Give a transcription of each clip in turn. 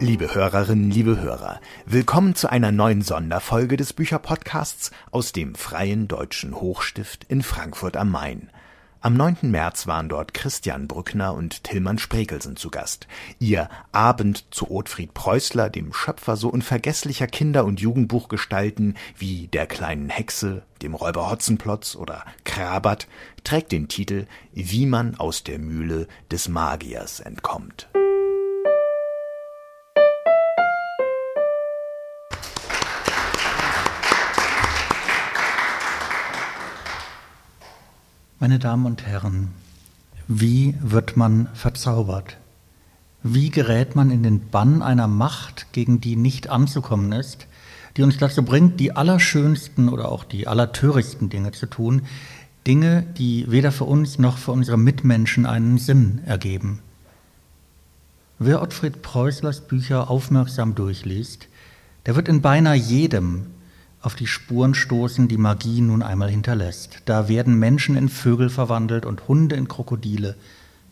Liebe Hörerinnen, liebe Hörer, willkommen zu einer neuen Sonderfolge des Bücherpodcasts aus dem Freien Deutschen Hochstift in Frankfurt am Main. Am 9. März waren dort Christian Brückner und Tillmann Sprekelsen zu Gast. Ihr Abend zu Ottfried Preußler, dem Schöpfer so unvergesslicher Kinder- und Jugendbuchgestalten wie Der kleinen Hexe, dem Räuber Hotzenplotz oder Krabat, trägt den Titel Wie man aus der Mühle des Magiers entkommt. Meine Damen und Herren, wie wird man verzaubert? Wie gerät man in den Bann einer Macht, gegen die nicht anzukommen ist, die uns dazu bringt, die allerschönsten oder auch die allertörichten Dinge zu tun, Dinge, die weder für uns noch für unsere Mitmenschen einen Sinn ergeben? Wer Ottfried Preußlers Bücher aufmerksam durchliest, der wird in beinahe jedem auf die Spuren stoßen, die Magie nun einmal hinterlässt. Da werden Menschen in Vögel verwandelt und Hunde in Krokodile.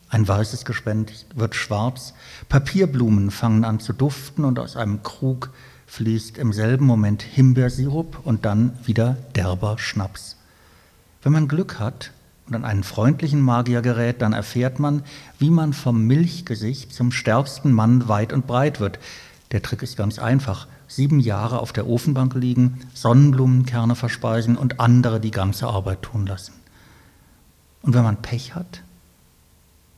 Ein weißes Gespenst wird schwarz, Papierblumen fangen an zu duften und aus einem Krug fließt im selben Moment Himbeersirup und dann wieder derber Schnaps. Wenn man Glück hat und an einen freundlichen Magier gerät, dann erfährt man, wie man vom Milchgesicht zum stärksten Mann weit und breit wird. Der Trick ist ganz einfach sieben Jahre auf der Ofenbank liegen, Sonnenblumenkerne verspeisen und andere die ganze Arbeit tun lassen. Und wenn man Pech hat,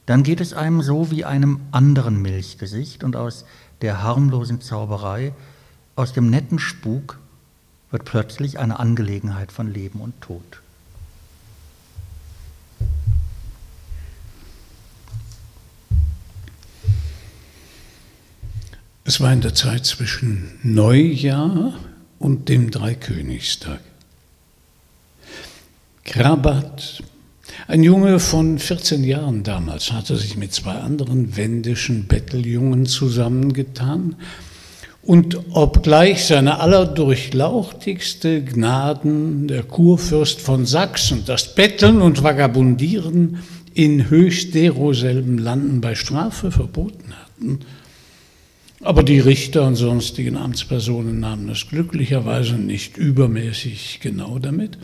dann geht es einem so wie einem anderen Milchgesicht und aus der harmlosen Zauberei, aus dem netten Spuk wird plötzlich eine Angelegenheit von Leben und Tod. Es war in der Zeit zwischen Neujahr und dem Dreikönigstag. Krabat, ein Junge von 14 Jahren damals, hatte sich mit zwei anderen wendischen Betteljungen zusammengetan und obgleich seine allerdurchlauchtigste Gnaden der Kurfürst von Sachsen das Betteln und Vagabundieren in höchst deroselben Landen bei Strafe verboten hatten, aber die Richter und sonstigen Amtspersonen nahmen es glücklicherweise nicht übermäßig genau damit.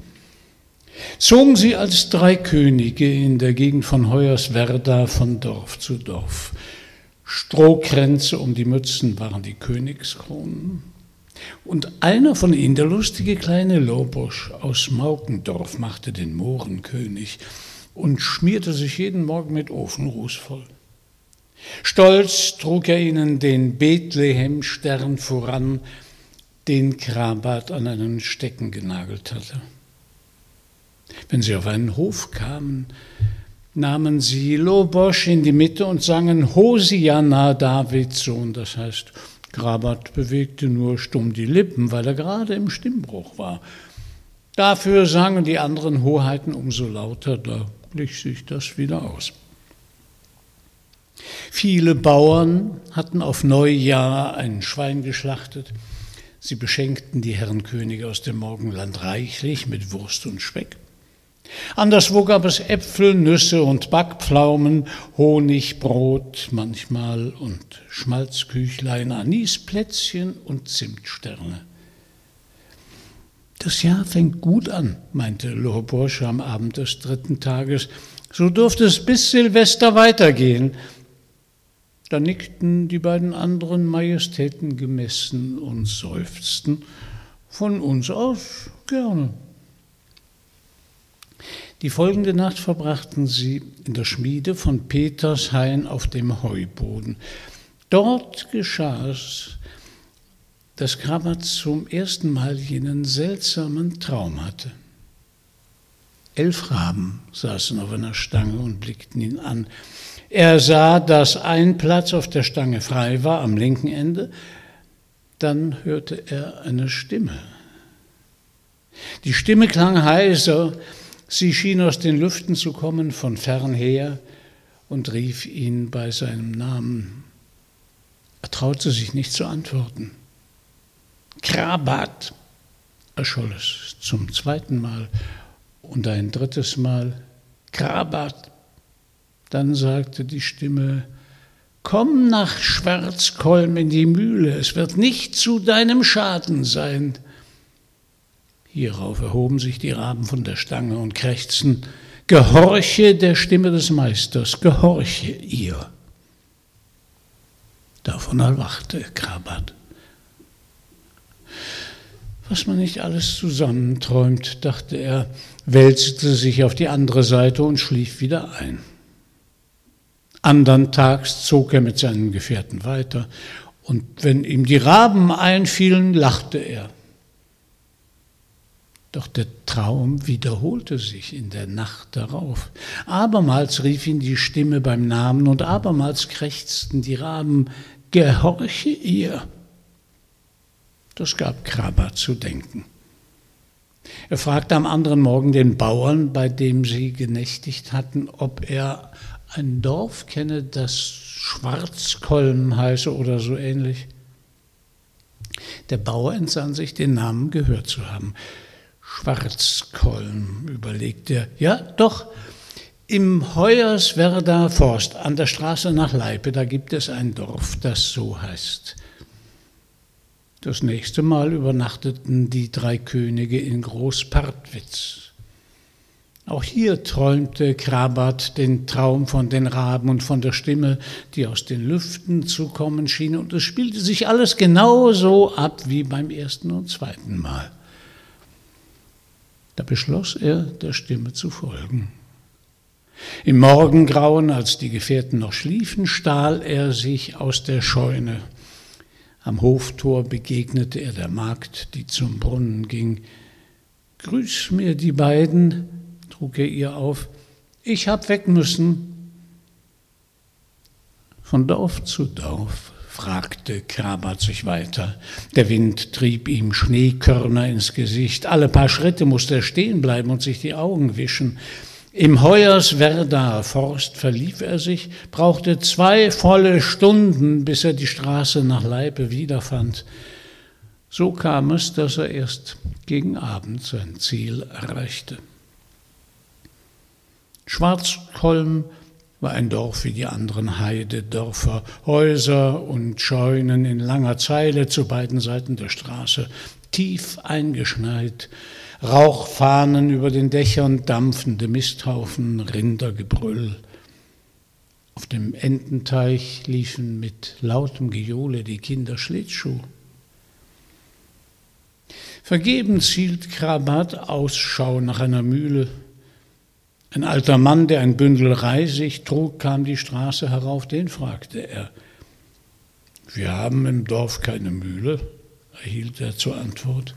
Zogen sie als drei Könige in der Gegend von Hoyerswerda von Dorf zu Dorf. Strohkränze um die Mützen waren die Königskronen. Und einer von ihnen, der lustige kleine Lobosch aus Maukendorf, machte den Mohrenkönig und schmierte sich jeden Morgen mit Ofenruß voll. Stolz trug er ihnen den Bethlehemstern voran, den Krabat an einen Stecken genagelt hatte. Wenn sie auf einen Hof kamen, nahmen sie Lobosch in die Mitte und sangen Hosianna, Davids Sohn. Das heißt, Krabat bewegte nur stumm die Lippen, weil er gerade im Stimmbruch war. Dafür sangen die anderen Hoheiten umso lauter, da glich sich das wieder aus. Viele Bauern hatten auf Neujahr ein Schwein geschlachtet. Sie beschenkten die Herrenkönige aus dem Morgenland reichlich mit Wurst und Speck. Anderswo gab es Äpfel, Nüsse und Backpflaumen, Honig, Brot manchmal und Schmalzküchlein, Anisplätzchen und Zimtsterne. Das Jahr fängt gut an, meinte Lohoborsche am Abend des dritten Tages. So durfte es bis Silvester weitergehen. Da nickten die beiden anderen Majestäten gemessen und seufzten. Von uns aus gerne. Die folgende Nacht verbrachten sie in der Schmiede von Petershain auf dem Heuboden. Dort geschah es, dass Krabat zum ersten Mal jenen seltsamen Traum hatte. Elf Raben saßen auf einer Stange und blickten ihn an. Er sah, dass ein Platz auf der Stange frei war am linken Ende. Dann hörte er eine Stimme. Die Stimme klang heiser, sie schien aus den Lüften zu kommen von fern her und rief ihn bei seinem Namen. Er traute sich nicht zu antworten. Krabat, erscholl es zum zweiten Mal und ein drittes Mal. Krabat, dann sagte die Stimme, Komm nach Schwarzkolm in die Mühle, es wird nicht zu deinem Schaden sein. Hierauf erhoben sich die Raben von der Stange und krächzten, Gehorche der Stimme des Meisters, gehorche ihr. Davon erwachte Krabat. Was man nicht alles zusammenträumt, dachte er, wälzte sich auf die andere Seite und schlief wieder ein. Andern Tags zog er mit seinen Gefährten weiter, und wenn ihm die Raben einfielen, lachte er. Doch der Traum wiederholte sich in der Nacht darauf. Abermals rief ihn die Stimme beim Namen und abermals krächzten die Raben, Gehorche ihr. Das gab Krabat zu denken. Er fragte am anderen Morgen den Bauern, bei dem sie genächtigt hatten, ob er ein Dorf kenne, das Schwarzkolm heiße oder so ähnlich. Der Bauer entsann sich, den Namen gehört zu haben. Schwarzkolm, überlegte er. Ja, doch, im Hoyerswerder Forst an der Straße nach Leipe, da gibt es ein Dorf, das so heißt. Das nächste Mal übernachteten die drei Könige in Großpartwitz. Auch hier träumte Krabat den Traum von den Raben und von der Stimme, die aus den Lüften zu kommen schien, und es spielte sich alles genauso ab wie beim ersten und zweiten Mal. Da beschloss er, der Stimme zu folgen. Im Morgengrauen, als die Gefährten noch schliefen, stahl er sich aus der Scheune. Am Hoftor begegnete er der Magd, die zum Brunnen ging. Grüß mir die beiden, trug er ihr auf, ich hab weg müssen. Von Dorf zu Dorf fragte Krabat sich weiter. Der Wind trieb ihm Schneekörner ins Gesicht. Alle paar Schritte musste er stehen bleiben und sich die Augen wischen. Im Hoyerswerdaer Forst verlief er sich, brauchte zwei volle Stunden, bis er die Straße nach Leipe wiederfand. So kam es, dass er erst gegen Abend sein Ziel erreichte. Schwarzholm war ein Dorf wie die anderen Heidedörfer, Häuser und Scheunen in langer Zeile zu beiden Seiten der Straße, tief eingeschneit, Rauchfahnen über den Dächern, dampfende Misthaufen, Rindergebrüll. Auf dem Ententeich liefen mit lautem Gejohle die Kinder Schlittschuh. Vergebens hielt Krabat Ausschau nach einer Mühle, ein alter Mann, der ein Bündel Reisig trug, kam die Straße herauf, den fragte er. Wir haben im Dorf keine Mühle, erhielt er zur Antwort.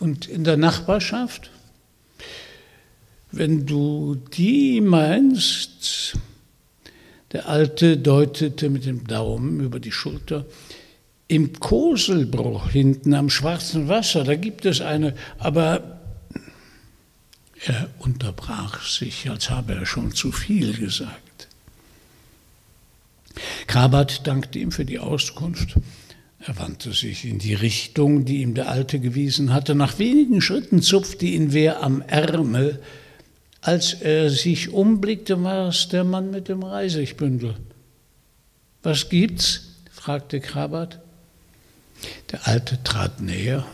Und in der Nachbarschaft? Wenn du die meinst, der Alte deutete mit dem Daumen über die Schulter, im Koselbruch hinten am schwarzen Wasser, da gibt es eine, aber er unterbrach sich, als habe er schon zu viel gesagt. Krabat dankte ihm für die Auskunft. Er wandte sich in die Richtung, die ihm der Alte gewiesen hatte. Nach wenigen Schritten zupfte ihn wer am Ärmel. Als er sich umblickte, war es der Mann mit dem Reisigbündel. Was gibt's? fragte Krabat. Der Alte trat näher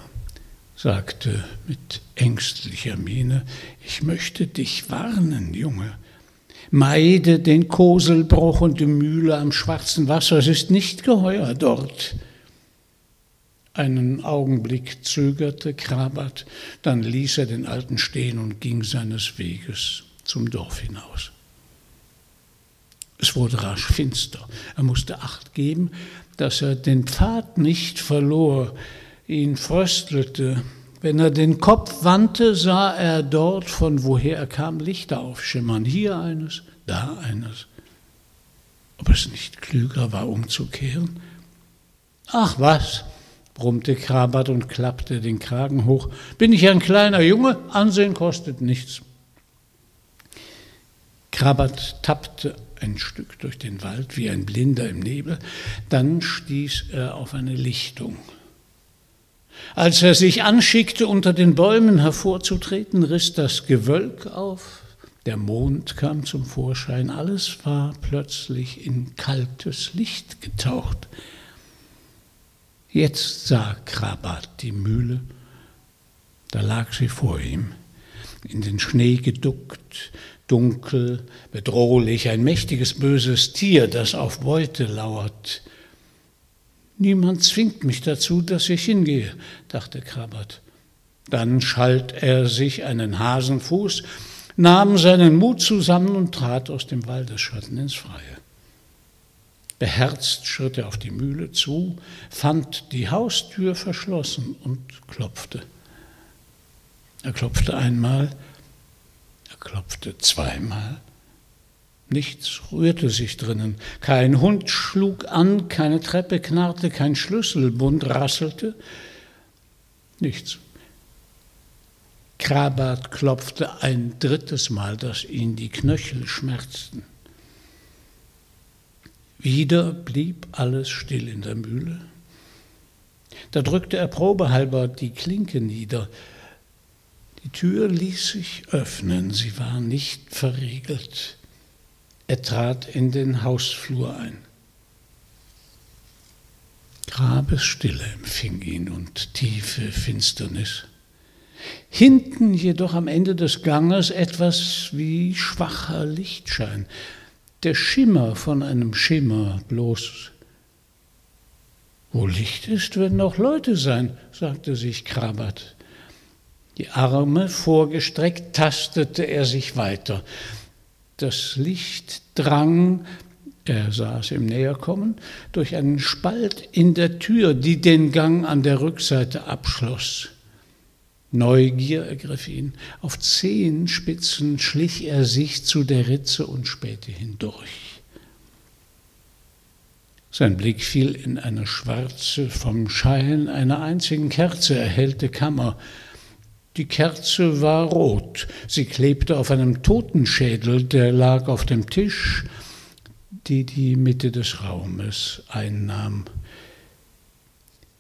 sagte mit ängstlicher Miene, ich möchte dich warnen, Junge. Meide den Koselbruch und die Mühle am schwarzen Wasser, es ist nicht geheuer dort. Einen Augenblick zögerte Krabat, dann ließ er den Alten stehen und ging seines Weges zum Dorf hinaus. Es wurde rasch finster. Er musste Acht geben, dass er den Pfad nicht verlor, ihn fröstelte. Wenn er den Kopf wandte, sah er dort, von woher er kam, Lichter aufschimmern. Hier eines, da eines. Ob es nicht klüger war, umzukehren? Ach was, brummte Krabat und klappte den Kragen hoch. Bin ich ein kleiner Junge? Ansehen kostet nichts. Krabat tappte ein Stück durch den Wald wie ein Blinder im Nebel. Dann stieß er auf eine Lichtung. Als er sich anschickte, unter den Bäumen hervorzutreten, riss das Gewölk auf, Der Mond kam zum Vorschein, alles war plötzlich in kaltes Licht getaucht. Jetzt sah Krabat die Mühle, da lag sie vor ihm, in den Schnee geduckt, dunkel, bedrohlich, ein mächtiges, böses Tier, das auf Beute lauert. Niemand zwingt mich dazu, dass ich hingehe, dachte Krabat. Dann schalt er sich einen Hasenfuß, nahm seinen Mut zusammen und trat aus dem Waldesschatten ins Freie. Beherzt schritt er auf die Mühle zu, fand die Haustür verschlossen und klopfte. Er klopfte einmal, er klopfte zweimal. Nichts rührte sich drinnen. Kein Hund schlug an, keine Treppe knarrte, kein Schlüsselbund rasselte. Nichts. Krabat klopfte ein drittes Mal, dass ihn die Knöchel schmerzten. Wieder blieb alles still in der Mühle. Da drückte er probehalber die Klinke nieder. Die Tür ließ sich öffnen, sie war nicht verriegelt. Er trat in den Hausflur ein. Grabesstille empfing ihn und tiefe Finsternis. Hinten jedoch am Ende des Ganges etwas wie schwacher Lichtschein, der Schimmer von einem Schimmer bloß. Wo Licht ist, werden auch Leute sein, sagte sich Krabat. Die Arme vorgestreckt tastete er sich weiter. Das Licht drang, er sah es im Näherkommen, durch einen Spalt in der Tür, die den Gang an der Rückseite abschloss. Neugier ergriff ihn. Auf Zehenspitzen schlich er sich zu der Ritze und spähte hindurch. Sein Blick fiel in eine schwarze, vom Schein einer einzigen Kerze erhellte Kammer. Die Kerze war rot. Sie klebte auf einem Totenschädel, der lag auf dem Tisch, die die Mitte des Raumes einnahm.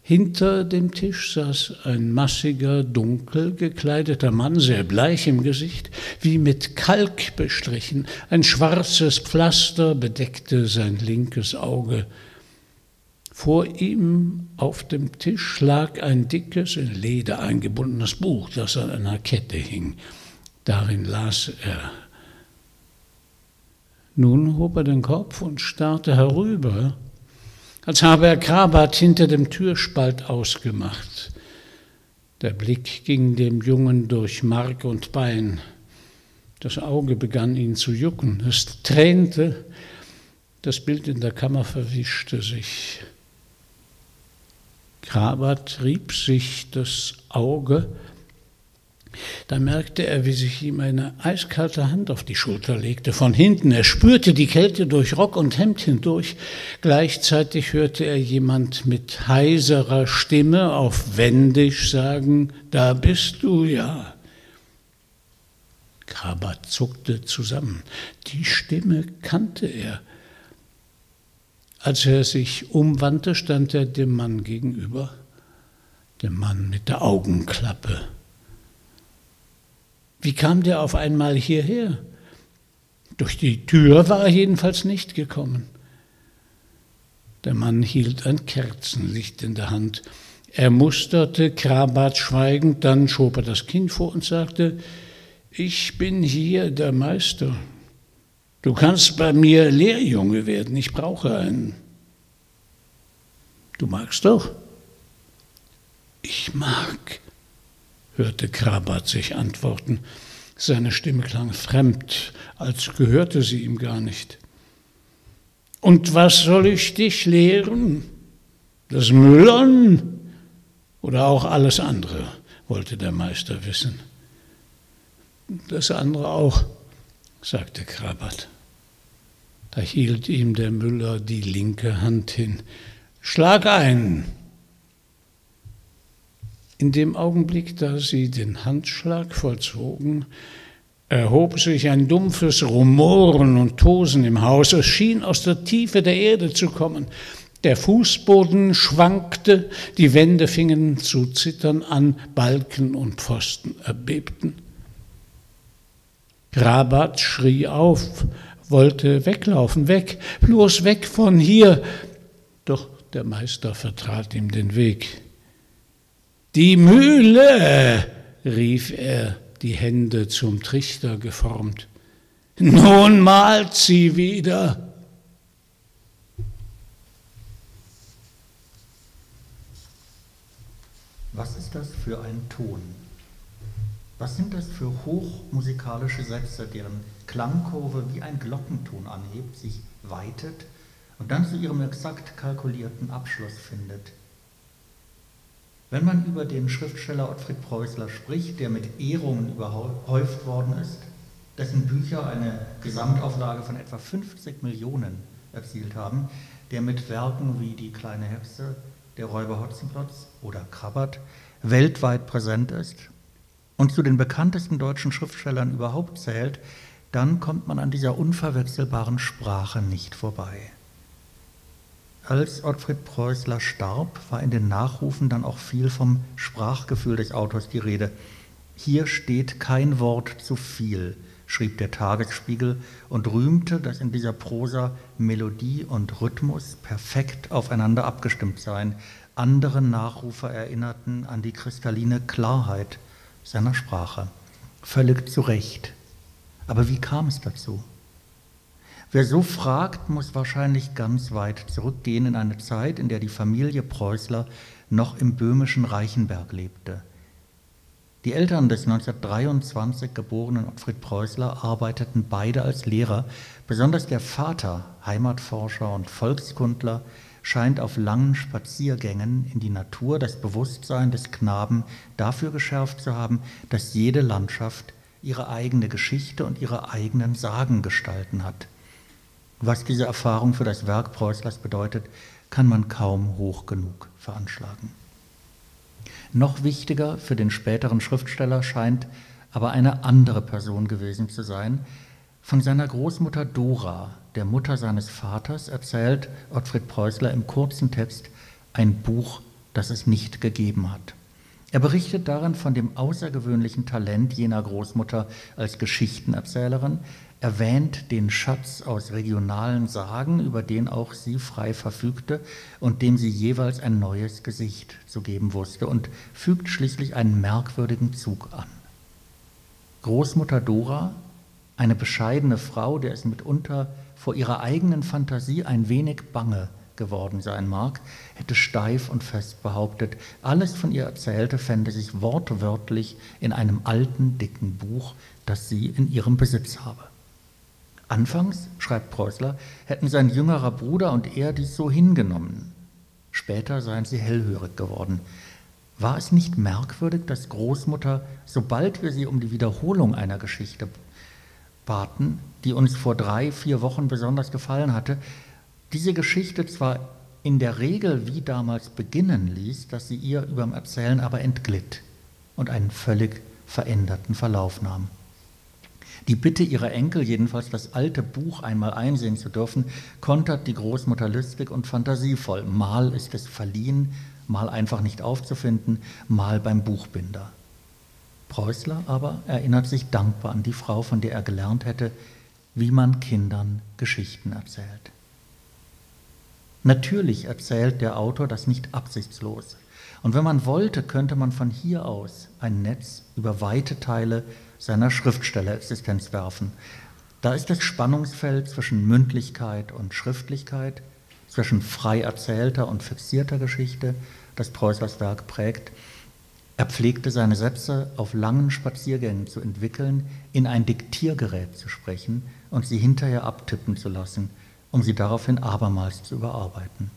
Hinter dem Tisch saß ein massiger, dunkel gekleideter Mann, sehr bleich im Gesicht, wie mit Kalk bestrichen. Ein schwarzes Pflaster bedeckte sein linkes Auge. Vor ihm auf dem Tisch lag ein dickes, in Leder eingebundenes Buch, das an einer Kette hing. Darin las er. Nun hob er den Kopf und starrte herüber als habe er Krabat hinter dem Türspalt ausgemacht. Der Blick ging dem Jungen durch Mark und Bein. Das Auge begann ihn zu jucken. Es tränte. Das Bild in der Kammer verwischte sich. Krabat rieb sich das Auge da merkte er, wie sich ihm eine eiskalte Hand auf die Schulter legte, von hinten. Er spürte die Kälte durch Rock und Hemd hindurch. Gleichzeitig hörte er jemand mit heiserer Stimme auf Wendisch sagen, da bist du ja. Krabat zuckte zusammen. Die Stimme kannte er. Als er sich umwandte, stand er dem Mann gegenüber, dem Mann mit der Augenklappe. Wie kam der auf einmal hierher? Durch die Tür war er jedenfalls nicht gekommen. Der Mann hielt ein Kerzenlicht in der Hand. Er musterte Krabat schweigend, dann schob er das Kind vor und sagte, ich bin hier der Meister. Du kannst bei mir Lehrjunge werden, ich brauche einen. Du magst doch? Ich mag, hörte Krabat sich antworten. Seine Stimme klang fremd, als gehörte sie ihm gar nicht. Und was soll ich dich lehren? Das Müllern oder auch alles andere, wollte der Meister wissen. Das andere auch, sagte Krabat. Da hielt ihm der Müller die linke Hand hin. Schlag ein, in dem Augenblick, da sie den Handschlag vollzogen, erhob sich ein dumpfes Rumoren und Tosen im Haus. Es schien aus der Tiefe der Erde zu kommen. Der Fußboden schwankte, die Wände fingen zu zittern an, Balken und Pfosten erbebten. Rabat schrie auf, wollte weglaufen, weg, bloß weg von hier. Doch der Meister vertrat ihm den Weg. Die Mühle, rief er, die Hände zum Trichter geformt. Nun malt sie wieder. Was ist das für ein Ton? Was sind das für hochmusikalische Sätze, deren Klangkurve wie ein Glockenton anhebt, sich weitet und dann zu ihrem exakt kalkulierten Abschluss findet? Wenn man über den Schriftsteller Ottfried Preußler spricht, der mit Ehrungen überhäuft worden ist, dessen Bücher eine Gesamtauflage von etwa 50 Millionen erzielt haben, der mit Werken wie Die kleine Hexe, Der Räuber Hotzenplotz oder Krabbert weltweit präsent ist und zu den bekanntesten deutschen Schriftstellern überhaupt zählt, dann kommt man an dieser unverwechselbaren Sprache nicht vorbei. Als Ottfried Preußler starb, war in den Nachrufen dann auch viel vom Sprachgefühl des Autors die Rede. Hier steht kein Wort zu viel, schrieb der Tagesspiegel und rühmte, dass in dieser Prosa Melodie und Rhythmus perfekt aufeinander abgestimmt seien. Andere Nachrufer erinnerten an die kristalline Klarheit seiner Sprache. Völlig zu Recht. Aber wie kam es dazu? Wer so fragt, muss wahrscheinlich ganz weit zurückgehen in eine Zeit, in der die Familie Preußler noch im böhmischen Reichenberg lebte. Die Eltern des 1923 geborenen Ottfried Preußler arbeiteten beide als Lehrer. Besonders der Vater, Heimatforscher und Volkskundler, scheint auf langen Spaziergängen in die Natur das Bewusstsein des Knaben dafür geschärft zu haben, dass jede Landschaft ihre eigene Geschichte und ihre eigenen Sagen gestalten hat. Was diese Erfahrung für das Werk Preußlers bedeutet, kann man kaum hoch genug veranschlagen. Noch wichtiger für den späteren Schriftsteller scheint aber eine andere Person gewesen zu sein. Von seiner Großmutter Dora, der Mutter seines Vaters, erzählt Ottfried Preußler im kurzen Text ein Buch, das es nicht gegeben hat. Er berichtet darin von dem außergewöhnlichen Talent jener Großmutter als Geschichtenerzählerin, erwähnt den Schatz aus regionalen Sagen, über den auch sie frei verfügte und dem sie jeweils ein neues Gesicht zu geben wusste und fügt schließlich einen merkwürdigen Zug an. Großmutter Dora, eine bescheidene Frau, der es mitunter vor ihrer eigenen Fantasie ein wenig bange geworden sein mag, hätte steif und fest behauptet, alles von ihr Erzählte fände sich wortwörtlich in einem alten, dicken Buch, das sie in ihrem Besitz habe. Anfangs, schreibt Preußler, hätten sein jüngerer Bruder und er dies so hingenommen. Später seien sie hellhörig geworden. War es nicht merkwürdig, dass Großmutter, sobald wir sie um die Wiederholung einer Geschichte baten, die uns vor drei, vier Wochen besonders gefallen hatte, diese Geschichte zwar in der Regel wie damals beginnen ließ, dass sie ihr überm Erzählen aber entglitt und einen völlig veränderten Verlauf nahm. Die Bitte ihrer Enkel, jedenfalls das alte Buch einmal einsehen zu dürfen, kontert die Großmutter lustig und fantasievoll. Mal ist es verliehen, mal einfach nicht aufzufinden, mal beim Buchbinder. Preußler aber erinnert sich dankbar an die Frau, von der er gelernt hätte, wie man Kindern Geschichten erzählt. Natürlich erzählt der Autor das nicht absichtslos. Und wenn man wollte, könnte man von hier aus ein Netz über weite Teile seiner Schriftstellerexistenz werfen. Da ist das Spannungsfeld zwischen Mündlichkeit und Schriftlichkeit, zwischen frei erzählter und fixierter Geschichte, das Preußlers Werk prägt. Er pflegte seine Sätze auf langen Spaziergängen zu entwickeln, in ein Diktiergerät zu sprechen und sie hinterher abtippen zu lassen, um sie daraufhin abermals zu überarbeiten.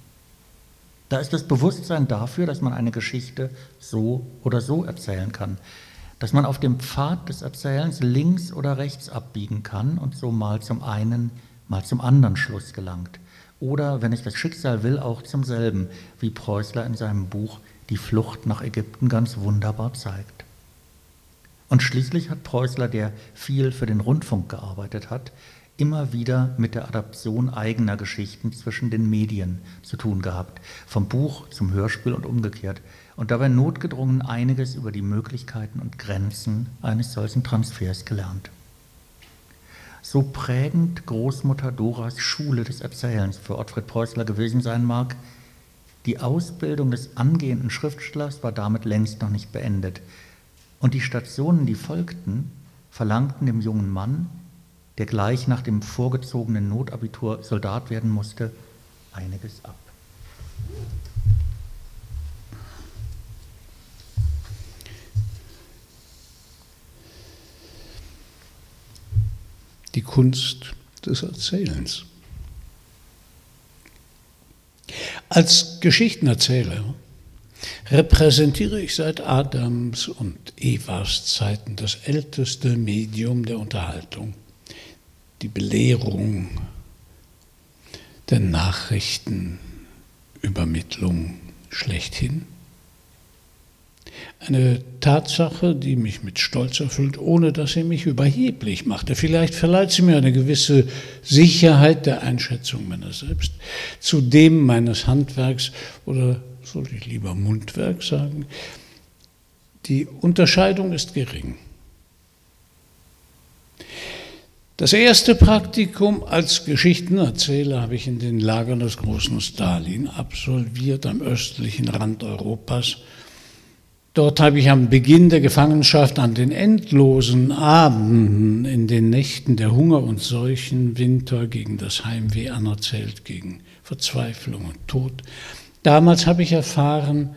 Da ist das Bewusstsein dafür, dass man eine Geschichte so oder so erzählen kann, dass man auf dem Pfad des Erzählens links oder rechts abbiegen kann und so mal zum einen, mal zum anderen Schluss gelangt. Oder, wenn ich das Schicksal will, auch zum selben, wie Preußler in seinem Buch Die Flucht nach Ägypten ganz wunderbar zeigt. Und schließlich hat Preußler, der viel für den Rundfunk gearbeitet hat, immer wieder mit der Adaption eigener Geschichten zwischen den Medien zu tun gehabt, vom Buch zum Hörspiel und umgekehrt, und dabei notgedrungen einiges über die Möglichkeiten und Grenzen eines solchen Transfers gelernt. so prägend Großmutter Doras Schule des Erzählens für Ottfried Preußler gewesen sein mag, die Ausbildung des angehenden Schriftstellers war damit längst noch nicht beendet. Und die Stationen, die folgten, verlangten dem jungen Mann, der gleich nach dem vorgezogenen Notabitur Soldat werden musste, einiges ab. Die Kunst des Erzählens. Als Geschichtenerzähler repräsentiere ich seit Adams und Evas Zeiten das älteste Medium der Unterhaltung, die Belehrung, der Nachrichtenübermittlung schlechthin. Eine Tatsache, die mich mit Stolz erfüllt, ohne dass sie mich überheblich machte. Vielleicht verleiht sie mir eine gewisse Sicherheit der Einschätzung meiner selbst, zu dem meines Handwerks oder sollte ich lieber Mundwerk sagen. Die Unterscheidung ist gering. Das erste Praktikum als Geschichtenerzähler habe ich in den Lagern des großen Stalin absolviert am östlichen Rand Europas Dort habe ich am Beginn der Gefangenschaft an den endlosen Abenden, in den Nächten der Hunger und Seuchen, Winter gegen das Heimweh anerzählt, gegen Verzweiflung und Tod. Damals habe ich erfahren,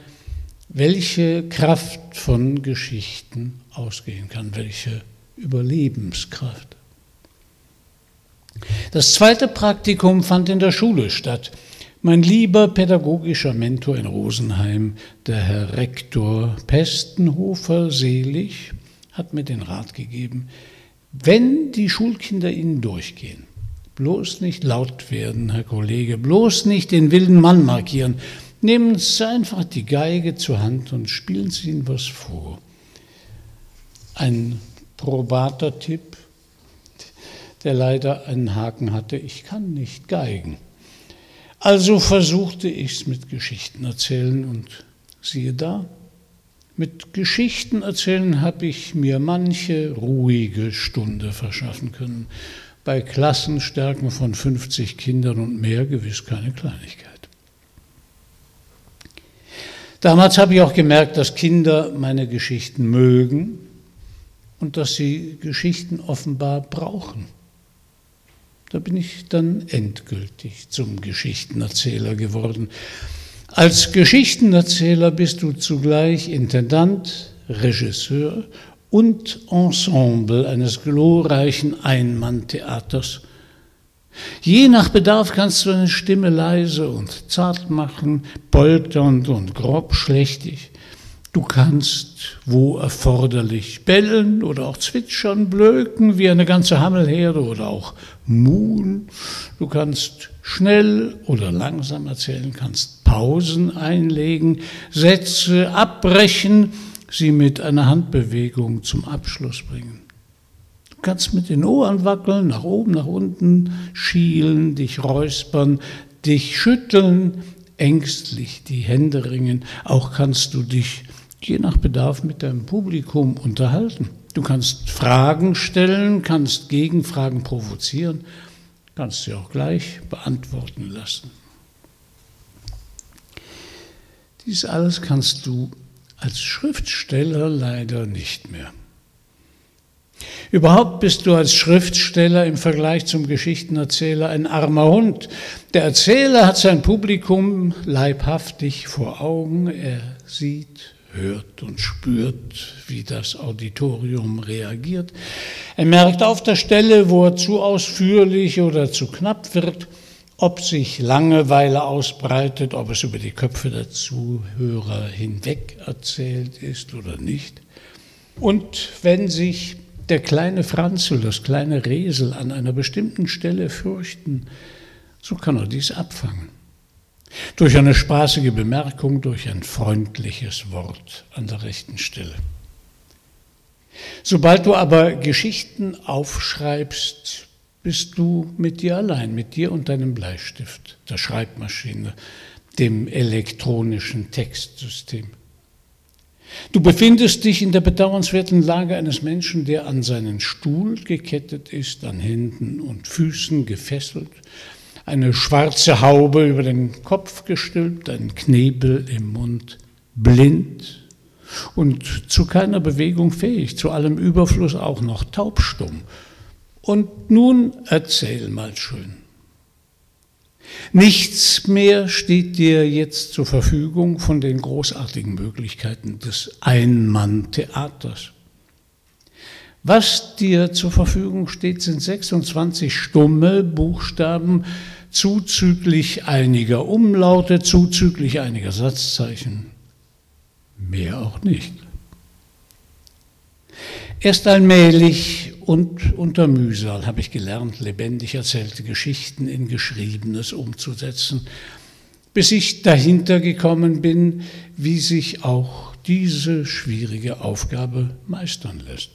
welche Kraft von Geschichten ausgehen kann, welche Überlebenskraft. Das zweite Praktikum fand in der Schule statt. Mein lieber pädagogischer Mentor in Rosenheim, der Herr Rektor Pestenhofer, selig, hat mir den Rat gegeben, wenn die Schulkinder Ihnen durchgehen, bloß nicht laut werden, Herr Kollege, bloß nicht den wilden Mann markieren, nehmen Sie einfach die Geige zur Hand und spielen Sie ihnen was vor. Ein probater Tipp, der leider einen Haken hatte, ich kann nicht geigen. Also versuchte ich es mit Geschichten erzählen und siehe da, mit Geschichten erzählen habe ich mir manche ruhige Stunde verschaffen können. Bei Klassenstärken von 50 Kindern und mehr gewiss keine Kleinigkeit. Damals habe ich auch gemerkt, dass Kinder meine Geschichten mögen und dass sie Geschichten offenbar brauchen. Da bin ich dann endgültig zum Geschichtenerzähler geworden. Als Geschichtenerzähler bist du zugleich Intendant, Regisseur und Ensemble eines glorreichen Einmanntheaters. Je nach Bedarf kannst du deine Stimme leise und zart machen, polternd und grobschlächtig. Du kannst, wo erforderlich, bellen oder auch zwitschern, blöken wie eine ganze Hammelherde oder auch muhen. Du kannst schnell oder langsam erzählen, kannst Pausen einlegen, Sätze abbrechen, sie mit einer Handbewegung zum Abschluss bringen. Du kannst mit den Ohren wackeln, nach oben, nach unten schielen, dich räuspern, dich schütteln, ängstlich die Hände ringen. Auch kannst du dich je nach Bedarf mit deinem Publikum unterhalten. Du kannst Fragen stellen, kannst Gegenfragen provozieren, kannst sie auch gleich beantworten lassen. Dies alles kannst du als Schriftsteller leider nicht mehr. Überhaupt bist du als Schriftsteller im Vergleich zum Geschichtenerzähler ein armer Hund. Der Erzähler hat sein Publikum leibhaftig vor Augen, er sieht, hört und spürt, wie das Auditorium reagiert. Er merkt auf der Stelle, wo er zu ausführlich oder zu knapp wird, ob sich Langeweile ausbreitet, ob es über die Köpfe der Zuhörer hinweg erzählt ist oder nicht. Und wenn sich der kleine Franzel, das kleine Resel an einer bestimmten Stelle fürchten, so kann er dies abfangen. Durch eine spaßige Bemerkung, durch ein freundliches Wort an der rechten Stelle. Sobald du aber Geschichten aufschreibst, bist du mit dir allein, mit dir und deinem Bleistift, der Schreibmaschine, dem elektronischen Textsystem. Du befindest dich in der bedauernswerten Lage eines Menschen, der an seinen Stuhl gekettet ist, an Händen und Füßen gefesselt, eine schwarze Haube über den Kopf gestülpt, ein Knebel im Mund, blind und zu keiner Bewegung fähig, zu allem Überfluss auch noch taubstumm. Und nun erzähl mal schön. Nichts mehr steht dir jetzt zur Verfügung von den großartigen Möglichkeiten des Einmann-Theaters. Was dir zur Verfügung steht, sind 26 stumme Buchstaben zuzüglich einiger Umlaute, zuzüglich einiger Satzzeichen. Mehr auch nicht. Erst allmählich und unter Mühsal habe ich gelernt, lebendig erzählte Geschichten in Geschriebenes umzusetzen, bis ich dahinter gekommen bin, wie sich auch diese schwierige Aufgabe meistern lässt.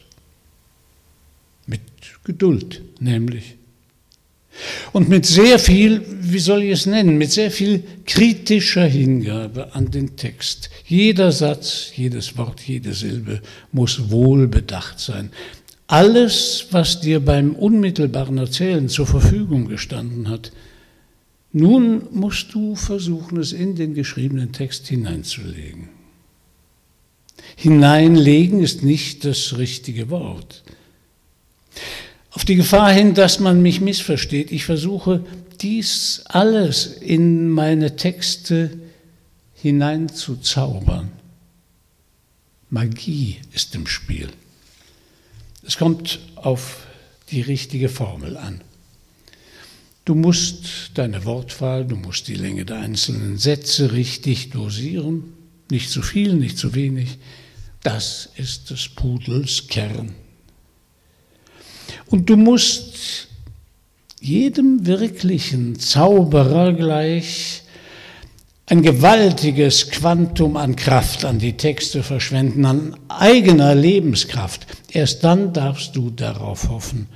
Mit Geduld nämlich. Und mit sehr viel, wie soll ich es nennen, mit sehr viel kritischer Hingabe an den Text. Jeder Satz, jedes Wort, jede Silbe muss wohlbedacht sein. Alles, was dir beim unmittelbaren Erzählen zur Verfügung gestanden hat, nun musst du versuchen, es in den geschriebenen Text hineinzulegen. Hineinlegen ist nicht das richtige Wort. Auf die Gefahr hin, dass man mich missversteht, ich versuche dies alles in meine Texte hineinzuzaubern. Magie ist im Spiel. Es kommt auf die richtige Formel an. Du musst deine Wortwahl, du musst die Länge der einzelnen Sätze richtig dosieren, nicht zu viel, nicht zu wenig. Das ist des Pudels Kern. Und du musst jedem wirklichen Zauberer gleich ein gewaltiges Quantum an Kraft an die Texte verschwenden, an eigener Lebenskraft. Erst dann darfst du darauf hoffen,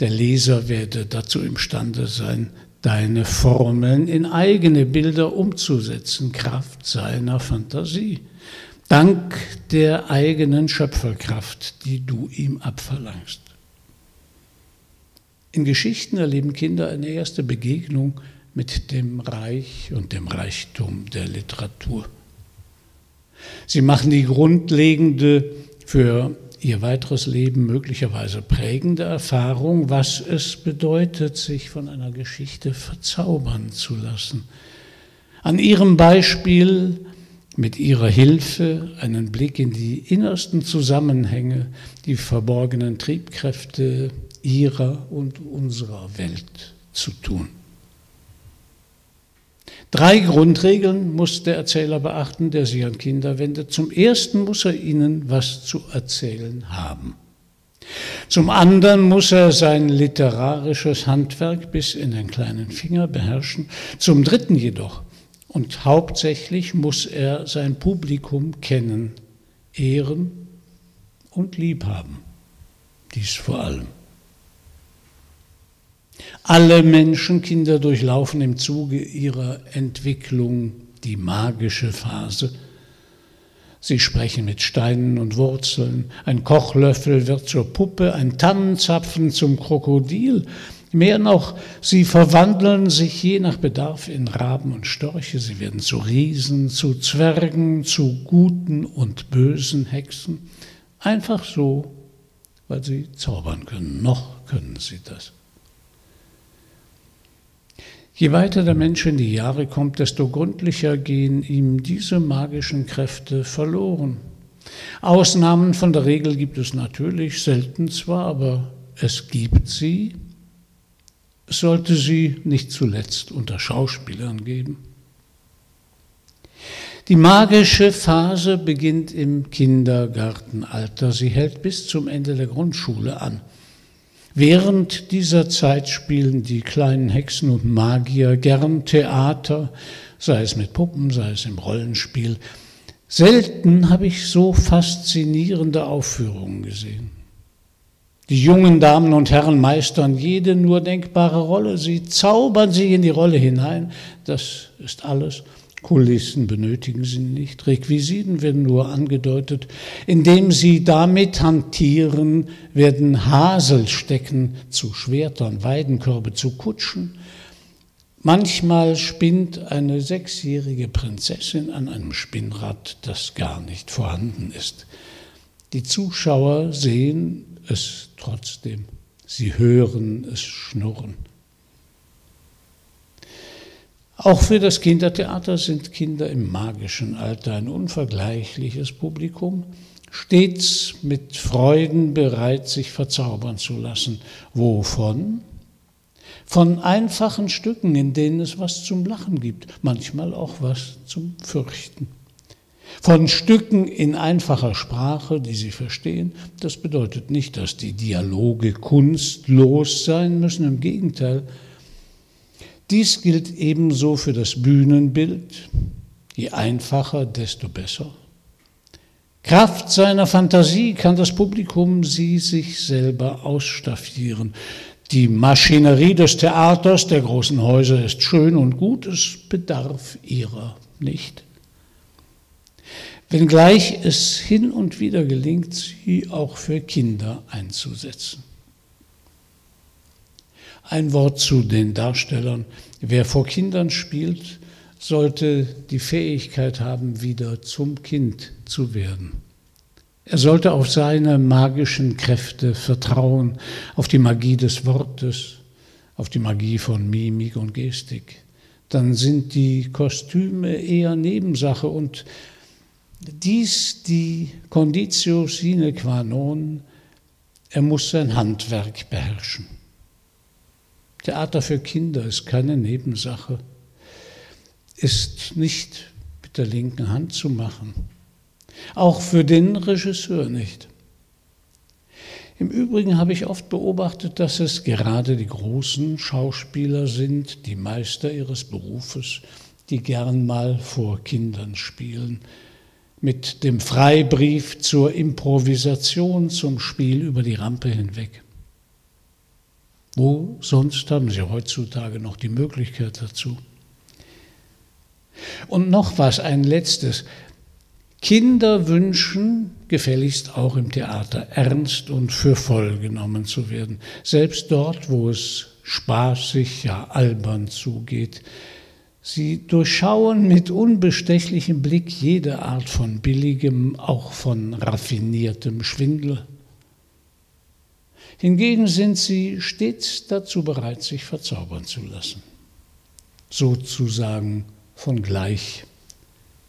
der Leser werde dazu imstande sein, deine Formeln in eigene Bilder umzusetzen, Kraft seiner Fantasie, dank der eigenen Schöpferkraft, die du ihm abverlangst. In Geschichten erleben Kinder eine erste Begegnung mit dem Reich und dem Reichtum der Literatur. Sie machen die grundlegende, für ihr weiteres Leben möglicherweise prägende Erfahrung, was es bedeutet, sich von einer Geschichte verzaubern zu lassen. An ihrem Beispiel, mit ihrer Hilfe, einen Blick in die innersten Zusammenhänge, die verborgenen Triebkräfte ihrer und unserer Welt zu tun. Drei Grundregeln muss der Erzähler beachten, der sich an Kinder wendet. Zum Ersten muss er ihnen was zu erzählen haben. Zum anderen muss er sein literarisches Handwerk bis in den kleinen Finger beherrschen. Zum Dritten jedoch und hauptsächlich muss er sein Publikum kennen, ehren und lieb haben. Dies vor allem. Alle Menschenkinder durchlaufen im Zuge ihrer Entwicklung die magische Phase. Sie sprechen mit Steinen und Wurzeln, ein Kochlöffel wird zur Puppe, ein Tannenzapfen zum Krokodil. Mehr noch, sie verwandeln sich je nach Bedarf in Raben und Störche, sie werden zu Riesen, zu Zwergen, zu guten und bösen Hexen. Einfach so, weil sie zaubern können. Noch können sie das. Je weiter der Mensch in die Jahre kommt, desto gründlicher gehen ihm diese magischen Kräfte verloren. Ausnahmen von der Regel gibt es natürlich, selten zwar, aber es gibt sie. Es sollte sie nicht zuletzt unter Schauspielern geben. Die magische Phase beginnt im Kindergartenalter. Sie hält bis zum Ende der Grundschule an. Während dieser Zeit spielen die kleinen Hexen und Magier gern Theater, sei es mit Puppen, sei es im Rollenspiel. Selten habe ich so faszinierende Aufführungen gesehen. Die jungen Damen und Herren meistern jede nur denkbare Rolle. Sie zaubern sich in die Rolle hinein. Das ist alles. Kulissen benötigen sie nicht, Requisiten werden nur angedeutet. Indem sie damit hantieren, werden Haselstecken zu Schwertern, Weidenkörbe zu Kutschen. Manchmal spinnt eine sechsjährige Prinzessin an einem Spinnrad, das gar nicht vorhanden ist. Die Zuschauer sehen es trotzdem, sie hören es schnurren. Auch für das Kindertheater sind Kinder im magischen Alter ein unvergleichliches Publikum, stets mit Freuden bereit, sich verzaubern zu lassen. Wovon? Von einfachen Stücken, in denen es was zum Lachen gibt, manchmal auch was zum Fürchten. Von Stücken in einfacher Sprache, die Sie verstehen, das bedeutet nicht, dass die Dialoge kunstlos sein müssen, im Gegenteil, dies gilt ebenso für das Bühnenbild. Je einfacher, desto besser. Kraft seiner Fantasie kann das Publikum sie sich selber ausstaffieren. Die Maschinerie des Theaters, der großen Häuser ist schön und gut, es bedarf ihrer nicht. Wenngleich es hin und wieder gelingt, sie auch für Kinder einzusetzen. Ein Wort zu den Darstellern. Wer vor Kindern spielt, sollte die Fähigkeit haben, wieder zum Kind zu werden. Er sollte auf seine magischen Kräfte vertrauen, auf die Magie des Wortes, auf die Magie von Mimik und Gestik. Dann sind die Kostüme eher Nebensache und dies die Conditio sine qua non, er muss sein Handwerk beherrschen. Theater für Kinder ist keine Nebensache, ist nicht mit der linken Hand zu machen. Auch für den Regisseur nicht. Im Übrigen habe ich oft beobachtet, dass es gerade die großen Schauspieler sind, die Meister ihres Berufes, die gern mal vor Kindern spielen, mit dem Freibrief zur Improvisation, zum Spiel über die Rampe hinweg. Wo sonst haben Sie heutzutage noch die Möglichkeit dazu? Und noch was, ein letztes. Kinder wünschen gefälligst auch im Theater ernst und für voll genommen zu werden. Selbst dort, wo es spaßig, ja albern zugeht. Sie durchschauen mit unbestechlichem Blick jede Art von billigem, auch von raffiniertem Schwindel. Hingegen sind sie stets dazu bereit, sich verzaubern zu lassen. Sozusagen von gleich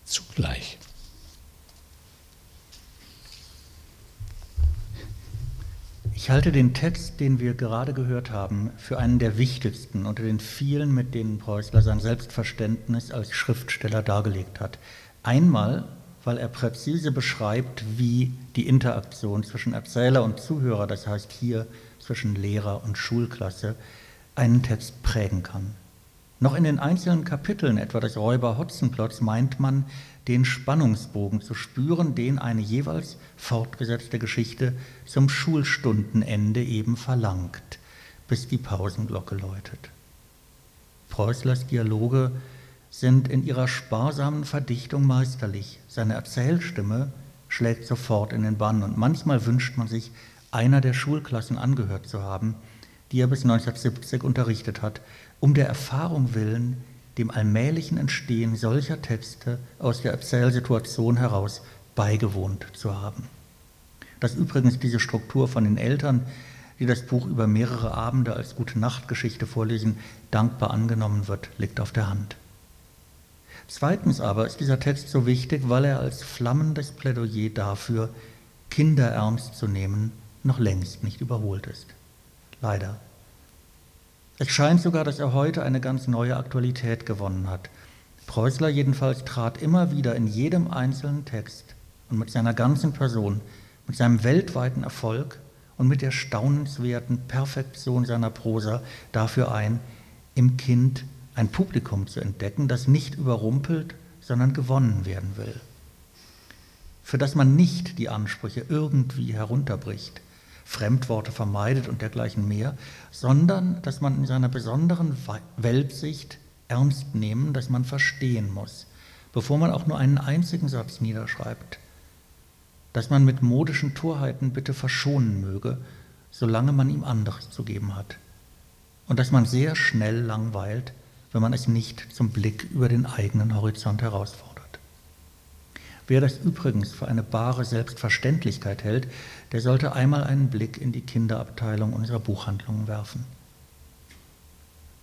zu gleich. Ich halte den Text, den wir gerade gehört haben, für einen der wichtigsten unter den vielen, mit denen Preußler sein Selbstverständnis als Schriftsteller dargelegt hat. Einmal, weil er präzise beschreibt, wie die Interaktion zwischen Erzähler und Zuhörer, das heißt hier zwischen Lehrer und Schulklasse, einen Text prägen kann. Noch in den einzelnen Kapiteln, etwa des Räuber Hotzenplotz, meint man, den Spannungsbogen zu spüren, den eine jeweils fortgesetzte Geschichte zum Schulstundenende eben verlangt, bis die Pausenglocke läutet. Preußlers Dialoge sind in ihrer sparsamen Verdichtung meisterlich. Seine Erzählstimme schlägt sofort in den Bann und manchmal wünscht man sich, einer der Schulklassen angehört zu haben, die er bis 1970 unterrichtet hat, um der Erfahrung willen, dem allmählichen Entstehen solcher Texte aus der Erzählsituation heraus beigewohnt zu haben. Dass übrigens diese Struktur von den Eltern, die das Buch über mehrere Abende als gute Nachtgeschichte vorlesen, dankbar angenommen wird, liegt auf der Hand. Zweitens aber ist dieser Text so wichtig, weil er als flammendes Plädoyer dafür, Kinder ernst zu nehmen, noch längst nicht überholt ist. Leider. Es scheint sogar, dass er heute eine ganz neue Aktualität gewonnen hat. Preußler jedenfalls trat immer wieder in jedem einzelnen Text und mit seiner ganzen Person, mit seinem weltweiten Erfolg und mit der staunenswerten Perfektion seiner Prosa dafür ein, im Kind ein Publikum zu entdecken, das nicht überrumpelt, sondern gewonnen werden will. Für das man nicht die Ansprüche irgendwie herunterbricht, Fremdworte vermeidet und dergleichen mehr, sondern dass man in seiner besonderen Weltsicht ernst nehmen, dass man verstehen muss, bevor man auch nur einen einzigen Satz niederschreibt, dass man mit modischen Torheiten bitte verschonen möge, solange man ihm anderes zu geben hat, und dass man sehr schnell langweilt, wenn man es nicht zum Blick über den eigenen Horizont herausfordert. Wer das übrigens für eine bare Selbstverständlichkeit hält, der sollte einmal einen Blick in die Kinderabteilung unserer Buchhandlungen werfen.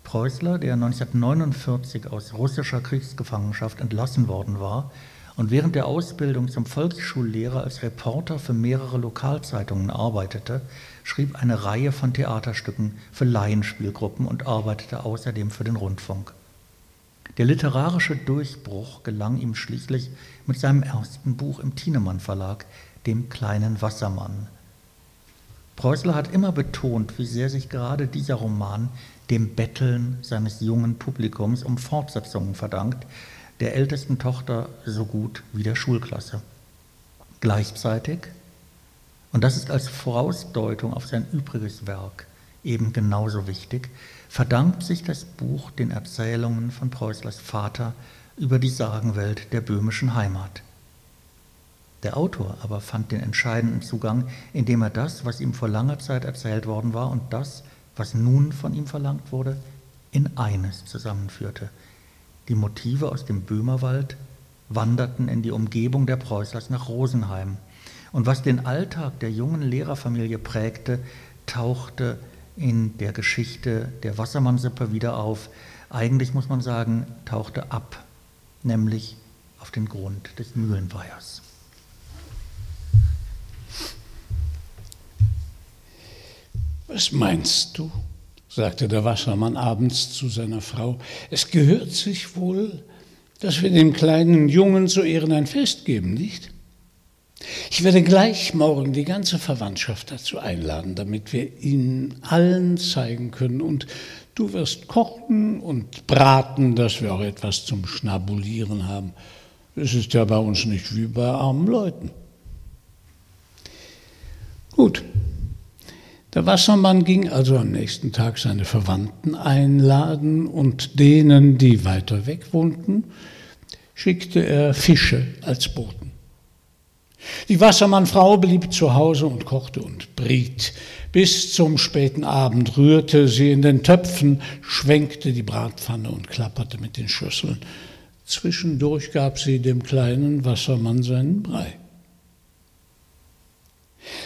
Preußler, der 1949 aus russischer Kriegsgefangenschaft entlassen worden war und während der Ausbildung zum Volksschullehrer als Reporter für mehrere Lokalzeitungen arbeitete, schrieb eine Reihe von Theaterstücken für Laienspielgruppen und arbeitete außerdem für den Rundfunk. Der literarische Durchbruch gelang ihm schließlich mit seinem ersten Buch im Thienemann Verlag, dem kleinen Wassermann. Preußler hat immer betont, wie sehr sich gerade dieser Roman dem Betteln seines jungen Publikums um Fortsetzungen verdankt, der ältesten Tochter so gut wie der Schulklasse. Gleichzeitig, und das ist als Vorausdeutung auf sein übriges Werk eben genauso wichtig, verdankt sich das Buch den Erzählungen von Preußlers Vater über die Sagenwelt der böhmischen Heimat. Der Autor aber fand den entscheidenden Zugang, indem er das, was ihm vor langer Zeit erzählt worden war, und das, was nun von ihm verlangt wurde, in eines zusammenführte. Die Motive aus dem Böhmerwald wanderten in die Umgebung der Preußlers nach Rosenheim. Und was den Alltag der jungen Lehrerfamilie prägte, tauchte in der Geschichte der Wassermannsippe wieder auf. Eigentlich muss man sagen, tauchte ab, nämlich auf den Grund des Mühlenweihers. Was meinst du? Sagte der Wassermann abends zu seiner Frau. Es gehört sich wohl, dass wir dem kleinen Jungen zu Ehren ein Fest geben, nicht? Ich werde gleich morgen die ganze Verwandtschaft dazu einladen, damit wir ihnen allen zeigen können. Und du wirst kochen und braten, dass wir auch etwas zum Schnabulieren haben. Es ist ja bei uns nicht wie bei armen Leuten. Gut. Der Wassermann ging also am nächsten Tag seine Verwandten einladen und denen, die weiter weg wohnten, schickte er Fische als Boten. Die Wassermannfrau blieb zu Hause und kochte und briet. Bis zum späten Abend rührte sie in den Töpfen, schwenkte die Bratpfanne und klapperte mit den Schüsseln. Zwischendurch gab sie dem kleinen Wassermann seinen Brei.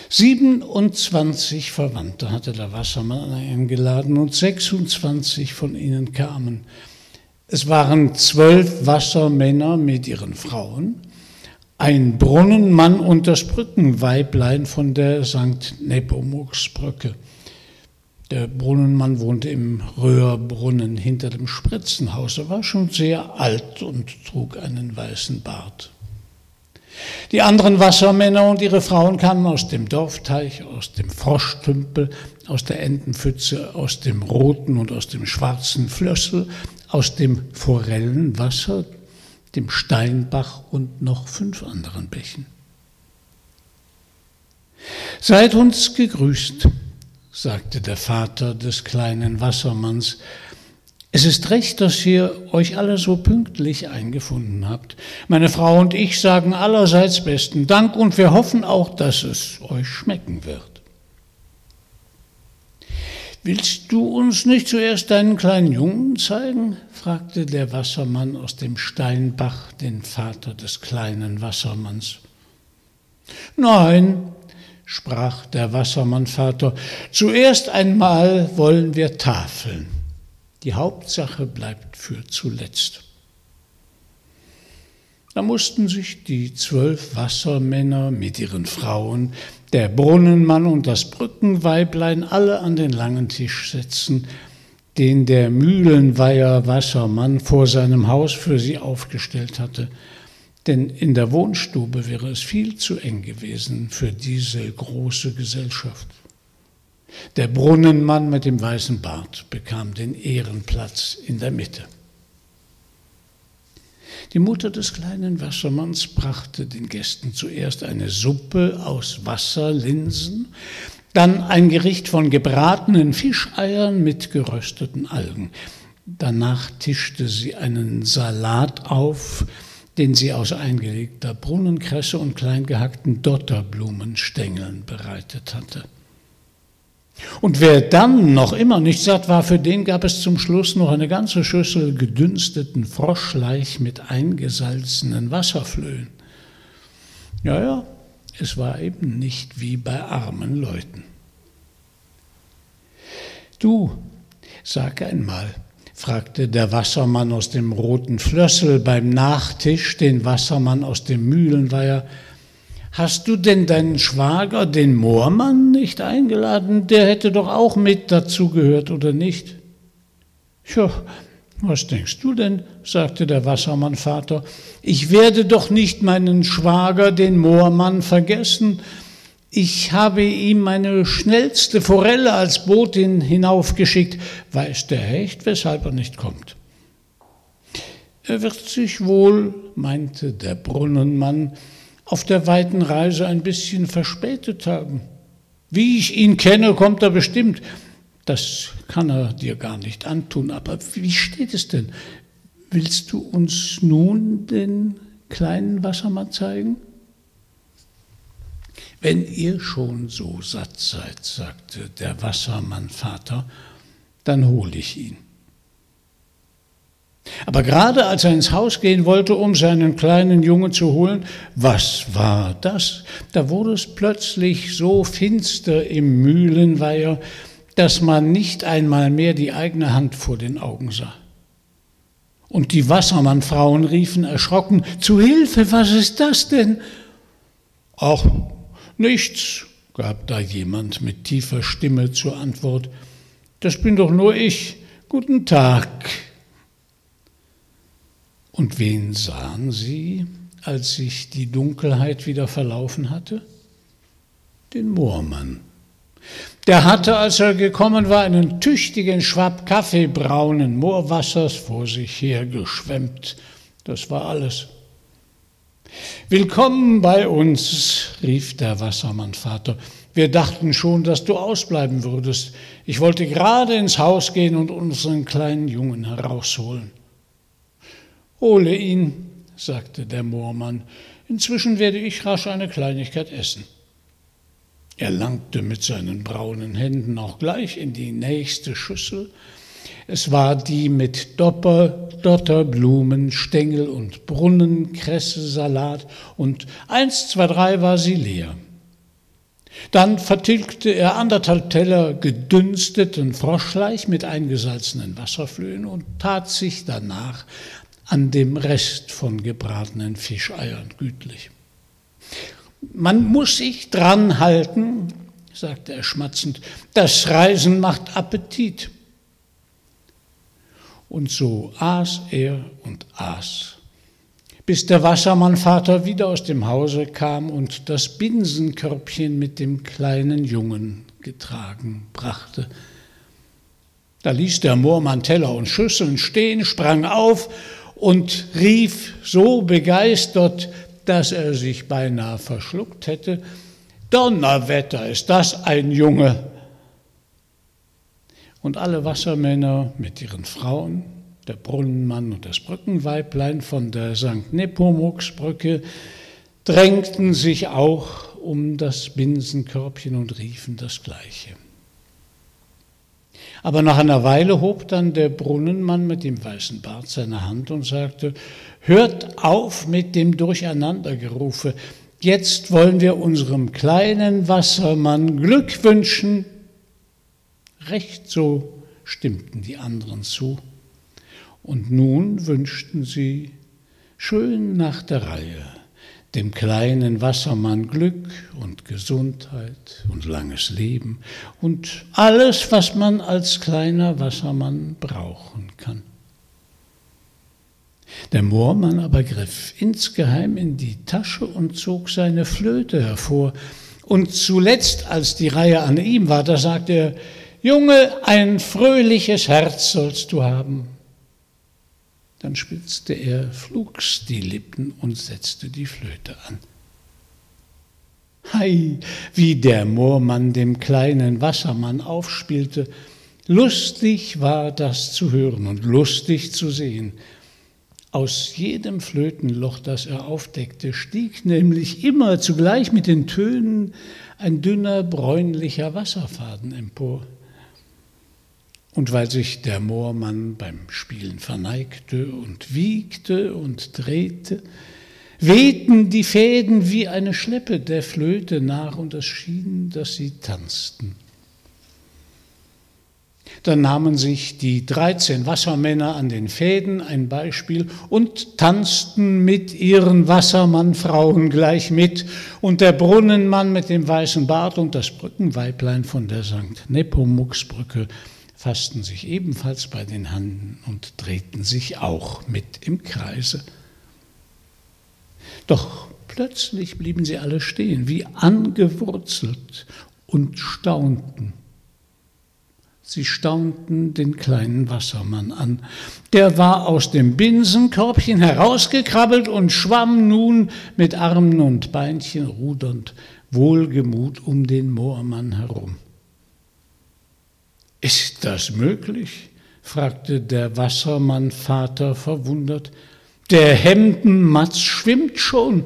27 Verwandte hatte der Wassermann eingeladen und 26 von ihnen kamen. Es waren zwölf Wassermänner mit ihren Frauen, ein Brunnenmann und das Brückenweiblein von der St. Nepomuksbrücke. Der Brunnenmann wohnte im Röhrbrunnen hinter dem Spritzenhaus. Er war schon sehr alt und trug einen weißen Bart. Die anderen Wassermänner und ihre Frauen kamen aus dem Dorfteich, aus dem Froschtümpel, aus der Entenpfütze, aus dem roten und aus dem schwarzen Flössel, aus dem Forellenwasser, dem Steinbach und noch fünf anderen Bächen. Seid uns gegrüßt, sagte der Vater des kleinen Wassermanns. Es ist recht, dass ihr euch alle so pünktlich eingefunden habt. Meine Frau und ich sagen allerseits besten Dank und wir hoffen auch, dass es euch schmecken wird. Willst du uns nicht zuerst deinen kleinen Jungen zeigen? fragte der Wassermann aus dem Steinbach den Vater des kleinen Wassermanns. Nein, sprach der Wassermannvater, zuerst einmal wollen wir tafeln. Die Hauptsache bleibt für zuletzt. Da mussten sich die zwölf Wassermänner mit ihren Frauen, der Brunnenmann und das Brückenweiblein alle an den langen Tisch setzen, den der Mühlenweiher Wassermann vor seinem Haus für sie aufgestellt hatte. Denn in der Wohnstube wäre es viel zu eng gewesen für diese große Gesellschaft. Der Brunnenmann mit dem weißen Bart bekam den Ehrenplatz in der Mitte. Die Mutter des kleinen Wassermanns brachte den Gästen zuerst eine Suppe aus Wasserlinsen, dann ein Gericht von gebratenen Fischeiern mit gerösteten Algen. Danach tischte sie einen Salat auf, den sie aus eingelegter Brunnenkresse und kleingehackten Dotterblumenstängeln bereitet hatte. Und wer dann noch immer nicht satt war, für den gab es zum Schluss noch eine ganze Schüssel gedünsteten Froschleich mit eingesalzenen Wasserflöhen. Ja, ja, es war eben nicht wie bei armen Leuten. Du, sag einmal, fragte der Wassermann aus dem roten Flössel beim Nachtisch den Wassermann aus dem Mühlenweiher, Hast du denn deinen Schwager, den Moormann, nicht eingeladen? Der hätte doch auch mit dazugehört, oder nicht? Ja, was denkst du denn? sagte der Wassermannvater. Ich werde doch nicht meinen Schwager, den Moormann, vergessen. Ich habe ihm meine schnellste Forelle als Botin hinaufgeschickt. Weiß der Hecht, weshalb er nicht kommt? Er wird sich wohl, meinte der Brunnenmann, auf der weiten Reise ein bisschen verspätet haben. Wie ich ihn kenne, kommt er bestimmt. Das kann er dir gar nicht antun. Aber wie steht es denn? Willst du uns nun den kleinen Wassermann zeigen? Wenn ihr schon so satt seid, sagte der Wassermannvater, dann hole ich ihn. Aber gerade als er ins Haus gehen wollte, um seinen kleinen Jungen zu holen, was war das? Da wurde es plötzlich so finster im Mühlenweiher, dass man nicht einmal mehr die eigene Hand vor den Augen sah. Und die Wassermannfrauen riefen erschrocken, zu Hilfe, was ist das denn? Ach, nichts, gab da jemand mit tiefer Stimme zur Antwort. Das bin doch nur ich. Guten Tag. Und wen sahen sie, als sich die Dunkelheit wieder verlaufen hatte? Den Moormann. Der hatte, als er gekommen war, einen tüchtigen Schwapp kaffeebraunen Moorwassers vor sich hergeschwemmt. Das war alles. Willkommen bei uns, rief der Wassermannvater. Wir dachten schon, dass du ausbleiben würdest. Ich wollte gerade ins Haus gehen und unseren kleinen Jungen herausholen. Hole ihn, sagte der Moormann, inzwischen werde ich rasch eine Kleinigkeit essen. Er langte mit seinen braunen Händen auch gleich in die nächste Schüssel. Es war die mit Dopper, Dotterblumen, Stängel und Brunnenkresse-Salat und eins, zwei, drei war sie leer. Dann vertilgte er anderthalb Teller gedünsteten Froschleich mit eingesalzenen Wasserflöhen und tat sich danach an dem Rest von gebratenen Fischeiern gütlich. Man muss sich dran halten, sagte er schmatzend, das Reisen macht Appetit. Und so aß er und aß, bis der Wassermannvater wieder aus dem Hause kam und das Binsenkörbchen mit dem kleinen Jungen getragen brachte. Da ließ der Moormann Teller und Schüsseln stehen, sprang auf und rief so begeistert, dass er sich beinahe verschluckt hätte, Donnerwetter, ist das ein Junge! Und alle Wassermänner mit ihren Frauen, der Brunnenmann und das Brückenweiblein von der St. Nepomuksbrücke, drängten sich auch um das Binsenkörbchen und riefen das Gleiche. Aber nach einer Weile hob dann der Brunnenmann mit dem weißen Bart seine Hand und sagte, hört auf mit dem Durcheinandergerufe. Jetzt wollen wir unserem kleinen Wassermann Glück wünschen. Recht so stimmten die anderen zu. Und nun wünschten sie schön nach der Reihe dem kleinen Wassermann Glück und Gesundheit und langes Leben und alles, was man als kleiner Wassermann brauchen kann. Der Moormann aber griff insgeheim in die Tasche und zog seine Flöte hervor. Und zuletzt, als die Reihe an ihm war, da sagte er, Junge, ein fröhliches Herz sollst du haben. Dann spitzte er flugs die Lippen und setzte die Flöte an. Hei, wie der Moormann dem kleinen Wassermann aufspielte. Lustig war das zu hören und lustig zu sehen. Aus jedem Flötenloch, das er aufdeckte, stieg nämlich immer zugleich mit den Tönen ein dünner bräunlicher Wasserfaden empor. Und weil sich der Moormann beim Spielen verneigte und wiegte und drehte, wehten die Fäden wie eine Schleppe der Flöte nach und es schien, dass sie tanzten. Dann nahmen sich die 13 Wassermänner an den Fäden ein Beispiel und tanzten mit ihren Wassermannfrauen gleich mit. Und der Brunnenmann mit dem weißen Bart und das Brückenweiblein von der St. Nepomuk-Brücke fassten sich ebenfalls bei den Handen und drehten sich auch mit im Kreise. Doch plötzlich blieben sie alle stehen, wie angewurzelt und staunten. Sie staunten den kleinen Wassermann an. Der war aus dem Binsenkörbchen herausgekrabbelt und schwamm nun mit Armen und Beinchen rudernd wohlgemut um den Moormann herum. Ist das möglich? fragte der Wassermannvater verwundert. Der Hemdenmatz schwimmt schon.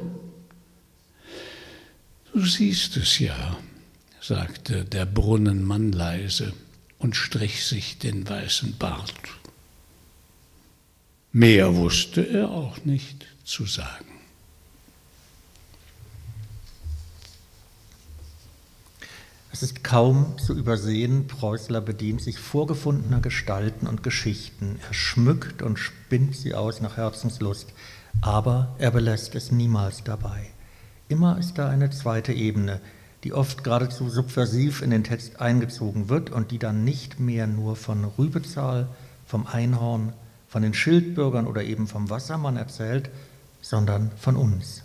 Du siehst es ja, sagte der Brunnenmann leise und strich sich den weißen Bart. Mehr wusste er auch nicht zu sagen. Es ist kaum zu übersehen, Preußler bedient sich vorgefundener Gestalten und Geschichten. Er schmückt und spinnt sie aus nach Herzenslust, aber er belässt es niemals dabei. Immer ist da eine zweite Ebene, die oft geradezu subversiv in den Text eingezogen wird und die dann nicht mehr nur von Rübezahl, vom Einhorn, von den Schildbürgern oder eben vom Wassermann erzählt, sondern von uns.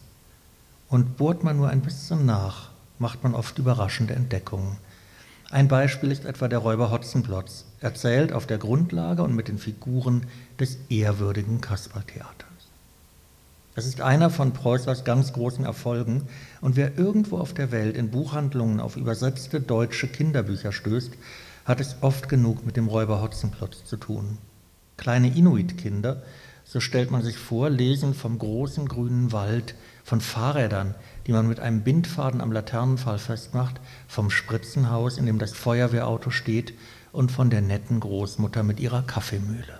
Und bohrt man nur ein bisschen nach, macht man oft überraschende Entdeckungen. Ein Beispiel ist etwa der Räuber Hotzenplotz, erzählt auf der Grundlage und mit den Figuren des ehrwürdigen Kasperltheaters. Es ist einer von Preußers ganz großen Erfolgen und wer irgendwo auf der Welt in Buchhandlungen auf übersetzte deutsche Kinderbücher stößt, hat es oft genug mit dem Räuber Hotzenplotz zu tun. Kleine Inuit-Kinder, so stellt man sich vor, lesen vom großen grünen Wald, von Fahrrädern, die man mit einem Bindfaden am Laternenpfahl festmacht, vom Spritzenhaus, in dem das Feuerwehrauto steht, und von der netten Großmutter mit ihrer Kaffeemühle.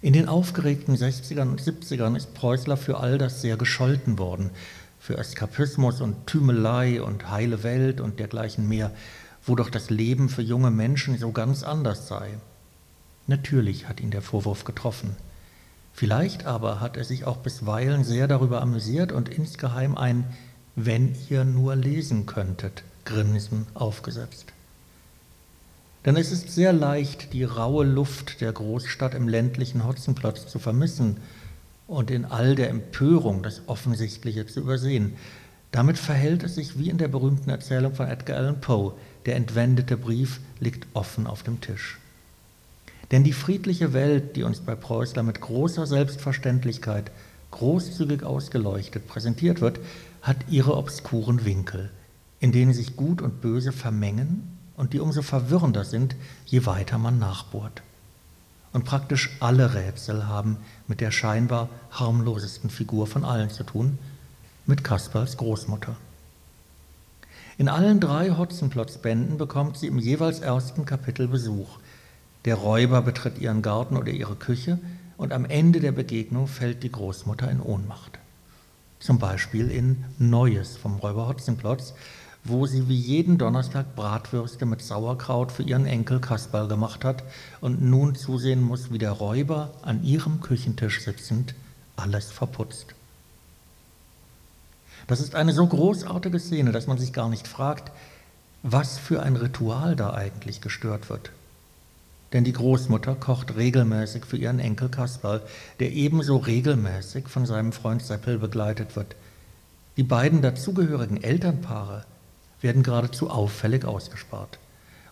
In den aufgeregten 60ern und 70ern ist Preußler für all das sehr gescholten worden, für Eskapismus und Tümelei und heile Welt und dergleichen mehr, wo doch das Leben für junge Menschen so ganz anders sei. Natürlich hat ihn der Vorwurf getroffen. Vielleicht aber hat er sich auch bisweilen sehr darüber amüsiert und insgeheim ein Wenn ihr nur lesen könntet Grinsen aufgesetzt. Denn es ist sehr leicht, die raue Luft der Großstadt im ländlichen Hotzenplotz zu vermissen und in all der Empörung das Offensichtliche zu übersehen. Damit verhält es sich wie in der berühmten Erzählung von Edgar Allan Poe. Der entwendete Brief liegt offen auf dem Tisch. Denn die friedliche Welt, die uns bei Preußler mit großer Selbstverständlichkeit großzügig ausgeleuchtet präsentiert wird, hat ihre obskuren Winkel, in denen sich Gut und Böse vermengen und die umso verwirrender sind, je weiter man nachbohrt. Und praktisch alle Rätsel haben mit der scheinbar harmlosesten Figur von allen zu tun, mit Kasperls Großmutter. In allen drei Hotzenplotz-Bänden bekommt sie im jeweils ersten Kapitel Besuch. Der Räuber betritt ihren Garten oder ihre Küche und am Ende der Begegnung fällt die Großmutter in Ohnmacht. Zum Beispiel in Neues vom Räuber Hotzenplotz, wo sie wie jeden Donnerstag Bratwürste mit Sauerkraut für ihren Enkel Kasperl gemacht hat und nun zusehen muss, wie der Räuber an ihrem Küchentisch sitzend alles verputzt. Das ist eine so großartige Szene, dass man sich gar nicht fragt, was für ein Ritual da eigentlich gestört wird. Denn die Großmutter kocht regelmäßig für ihren Enkel Kasperl, der ebenso regelmäßig von seinem Freund Seppel begleitet wird. Die beiden dazugehörigen Elternpaare werden geradezu auffällig ausgespart.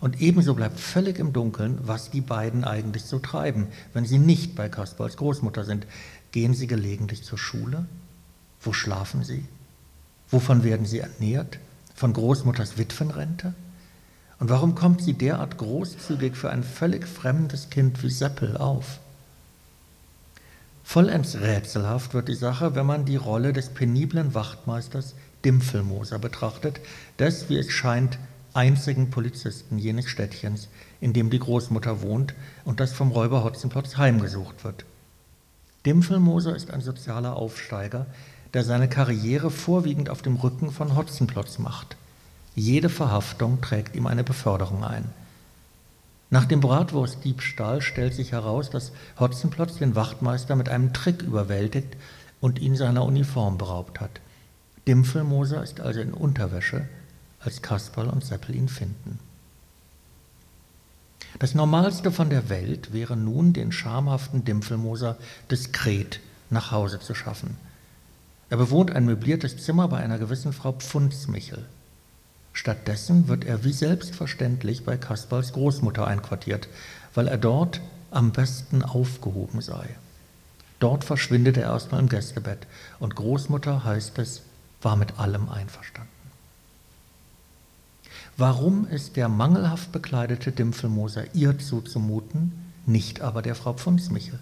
Und ebenso bleibt völlig im Dunkeln, was die beiden eigentlich so treiben, wenn sie nicht bei Kasper als Großmutter sind. Gehen sie gelegentlich zur Schule? Wo schlafen sie? Wovon werden sie ernährt? Von Großmutters Witwenrente? Und warum kommt sie derart großzügig für ein völlig fremdes Kind wie Seppel auf? Vollends rätselhaft wird die Sache, wenn man die Rolle des peniblen Wachtmeisters Dimpfelmoser betrachtet, des, wie es scheint, einzigen Polizisten jenes Städtchens, in dem die Großmutter wohnt und das vom Räuber Hotzenplotz heimgesucht wird. Dimpfelmoser ist ein sozialer Aufsteiger, der seine Karriere vorwiegend auf dem Rücken von Hotzenplotz macht. Jede Verhaftung trägt ihm eine Beförderung ein. Nach dem Bratwurstdiebstahl stellt sich heraus, dass Hotzenplotz den Wachtmeister mit einem Trick überwältigt und ihn seiner Uniform beraubt hat. Dimpfelmoser ist also in Unterwäsche, als Kasperl und Seppel ihn finden. Das Normalste von der Welt wäre nun, den schamhaften Dimpfelmoser diskret nach Hause zu schaffen. Er bewohnt ein möbliertes Zimmer bei einer gewissen Frau Pfundsmichel. Stattdessen wird er wie selbstverständlich bei Kasperls Großmutter einquartiert, weil er dort am besten aufgehoben sei. Dort verschwindet er erstmal im Gästebett und Großmutter, heißt es, war mit allem einverstanden. Warum ist der mangelhaft bekleidete Dimpfelmoser ihr zuzumuten, nicht aber der Frau Pfundsmichel?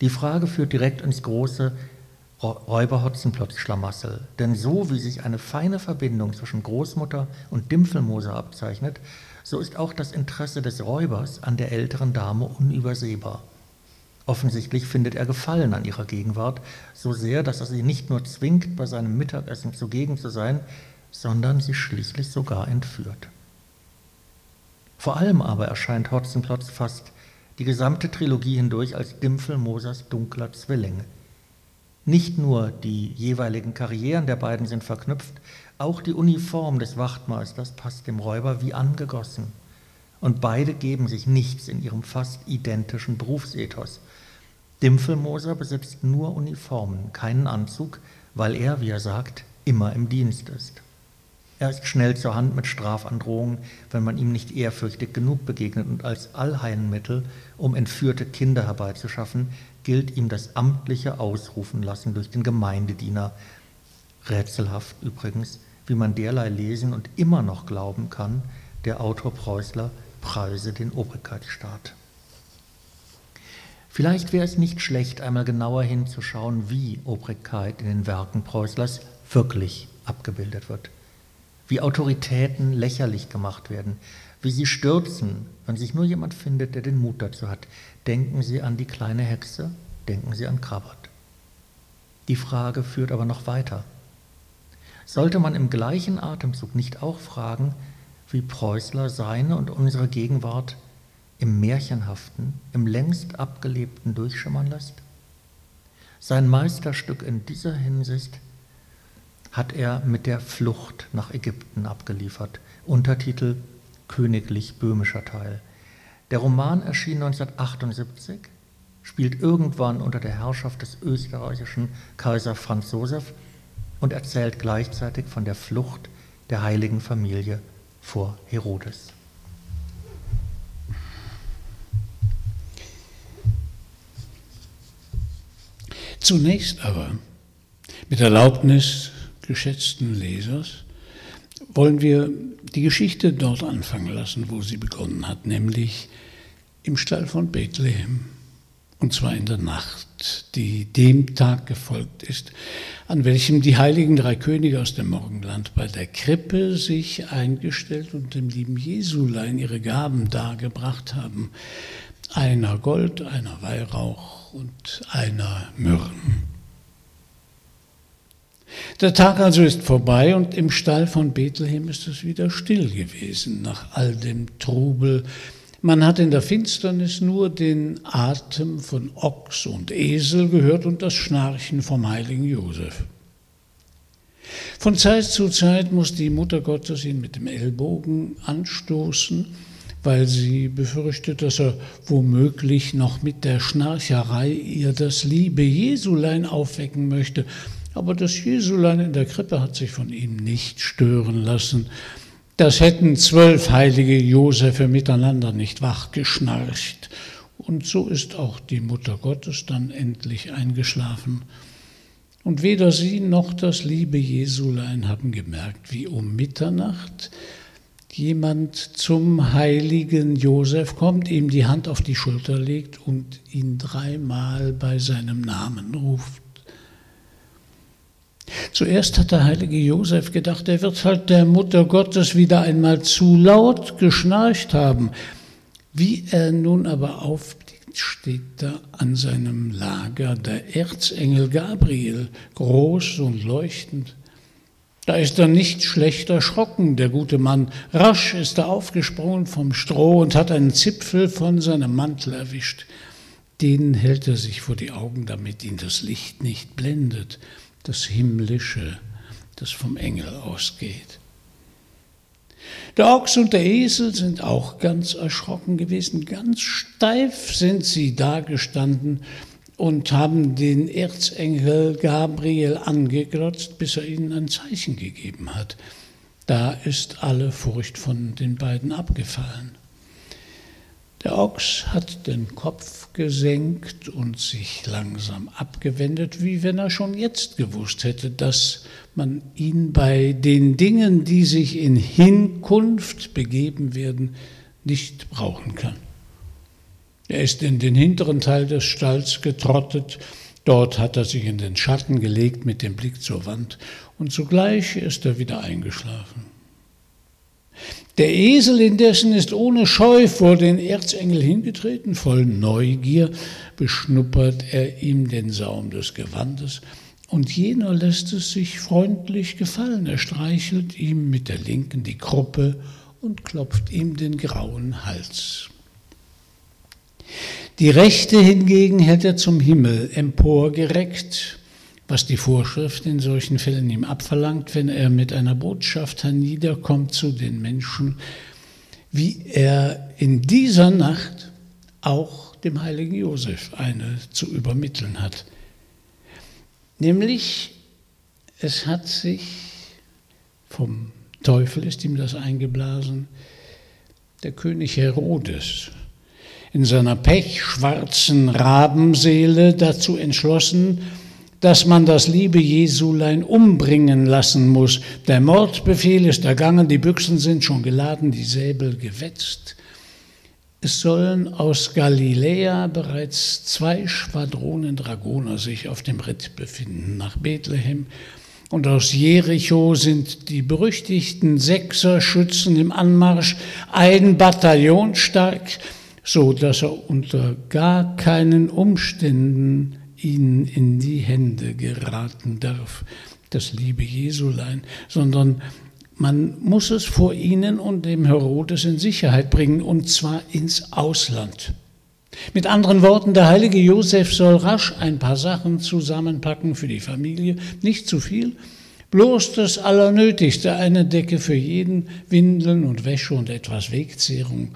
Die Frage führt direkt ins große Räuber-Hotzenplotz-Schlamassel, denn so wie sich eine feine Verbindung zwischen Großmutter und Dimpfelmoser abzeichnet, so ist auch das Interesse des Räubers an der älteren Dame unübersehbar. Offensichtlich findet er Gefallen an ihrer Gegenwart, so sehr, dass er sie nicht nur zwingt, bei seinem Mittagessen zugegen zu sein, sondern sie schließlich sogar entführt. Vor allem aber erscheint Hotzenplotz fast die gesamte Trilogie hindurch als Dimpfel Mosers dunkler Zwilling. Nicht nur die jeweiligen Karrieren der beiden sind verknüpft, auch die Uniform des Wachtmeisters passt dem Räuber wie angegossen. Und beide geben sich nichts in ihrem fast identischen Berufsethos. Dimpfelmoser besitzt nur Uniformen, keinen Anzug, weil er, wie er sagt, immer im Dienst ist. Er ist schnell zur Hand mit Strafandrohungen, wenn man ihm nicht ehrfürchtig genug begegnet und als Allheilmittel, um entführte Kinder herbeizuschaffen, gilt ihm das amtliche Ausrufen lassen durch den Gemeindediener. Rätselhaft übrigens, wie man derlei lesen und immer noch glauben kann, der Autor Preußler preise den Obrigkeitsstaat. Vielleicht wäre es nicht schlecht, einmal genauer hinzuschauen, wie Obrigkeit in den Werken Preußlers wirklich abgebildet wird wie Autoritäten lächerlich gemacht werden, wie sie stürzen, wenn sich nur jemand findet, der den Mut dazu hat. Denken Sie an die kleine Hexe, denken Sie an Krabbert. Die Frage führt aber noch weiter. Sollte man im gleichen Atemzug nicht auch fragen, wie Preußler seine und unsere Gegenwart im Märchenhaften, im längst abgelebten durchschimmern lässt? Sein Meisterstück in dieser Hinsicht hat er mit der Flucht nach Ägypten abgeliefert. Untertitel Königlich böhmischer Teil. Der Roman erschien 1978, spielt irgendwann unter der Herrschaft des österreichischen Kaiser Franz Josef und erzählt gleichzeitig von der Flucht der heiligen Familie vor Herodes. Zunächst aber, mit Erlaubnis geschätzten Lesers, wollen wir die Geschichte dort anfangen lassen, wo sie begonnen hat, nämlich im Stall von Bethlehem. Und zwar in der Nacht, die dem Tag gefolgt ist, an welchem die heiligen drei Könige aus dem Morgenland bei der Krippe sich eingestellt und dem lieben Jesulein ihre Gaben dargebracht haben. Einer Gold, einer Weihrauch und einer Myrrhen. Der Tag also ist vorbei und im Stall von Bethlehem ist es wieder still gewesen nach all dem Trubel. Man hat in der Finsternis nur den Atem von Ochs und Esel gehört und das Schnarchen vom heiligen Josef. Von Zeit zu Zeit muss die Mutter Gottes ihn mit dem Ellbogen anstoßen, weil sie befürchtet, dass er womöglich noch mit der Schnarcherei ihr das liebe Jesulein aufwecken möchte aber das Jesulein in der Krippe hat sich von ihm nicht stören lassen. Das hätten zwölf heilige Josephe miteinander nicht wachgeschnarcht. Und so ist auch die Mutter Gottes dann endlich eingeschlafen. Und weder sie noch das liebe Jesulein haben gemerkt, wie um Mitternacht jemand zum heiligen Josef kommt, ihm die Hand auf die Schulter legt und ihn dreimal bei seinem Namen ruft. Zuerst hat der heilige Josef gedacht, er wird halt der Mutter Gottes wieder einmal zu laut geschnarcht haben. Wie er nun aber aufblickt, steht da an seinem Lager der Erzengel Gabriel, groß und leuchtend. Da ist er nicht schlecht erschrocken, der gute Mann. Rasch ist er aufgesprungen vom Stroh und hat einen Zipfel von seinem Mantel erwischt. Den hält er sich vor die Augen, damit ihn das Licht nicht blendet, das Himmlische, das vom Engel ausgeht. Der Ochs und der Esel sind auch ganz erschrocken gewesen, ganz steif sind sie dagestanden und haben den Erzengel Gabriel angeglotzt, bis er ihnen ein Zeichen gegeben hat. Da ist alle Furcht von den beiden abgefallen. Der Ochs hat den Kopf gesenkt und sich langsam abgewendet, wie wenn er schon jetzt gewusst hätte, dass man ihn bei den Dingen, die sich in Hinkunft begeben werden, nicht brauchen kann. Er ist in den hinteren Teil des Stalls getrottet, dort hat er sich in den Schatten gelegt mit dem Blick zur Wand, und sogleich ist er wieder eingeschlafen. Der Esel indessen ist ohne Scheu vor den Erzengel hingetreten, voll Neugier beschnuppert er ihm den Saum des Gewandes, und jener lässt es sich freundlich gefallen, er streichelt ihm mit der linken die Kruppe und klopft ihm den grauen Hals. Die Rechte hingegen hält er zum Himmel emporgereckt, was die Vorschrift in solchen Fällen ihm abverlangt, wenn er mit einer Botschaft herniederkommt zu den Menschen, wie er in dieser Nacht auch dem heiligen Josef eine zu übermitteln hat. Nämlich, es hat sich vom Teufel ist ihm das eingeblasen, der König Herodes in seiner pechschwarzen Rabenseele dazu entschlossen, dass man das liebe Jesulein umbringen lassen muss. Der Mordbefehl ist ergangen, die Büchsen sind schon geladen, die Säbel gewetzt. Es sollen aus Galiläa bereits zwei Schwadronen Dragoner sich auf dem Ritt befinden nach Bethlehem. Und aus Jericho sind die berüchtigten Sechser-Schützen im Anmarsch, ein Bataillon stark, so dass er unter gar keinen Umständen ihnen in die Hände geraten darf, das liebe Jesulein, sondern man muss es vor ihnen und dem Herodes in Sicherheit bringen, und zwar ins Ausland. Mit anderen Worten, der heilige Josef soll rasch ein paar Sachen zusammenpacken für die Familie, nicht zu viel, bloß das Allernötigste, eine Decke für jeden, Windeln und Wäsche und etwas Wegzehrung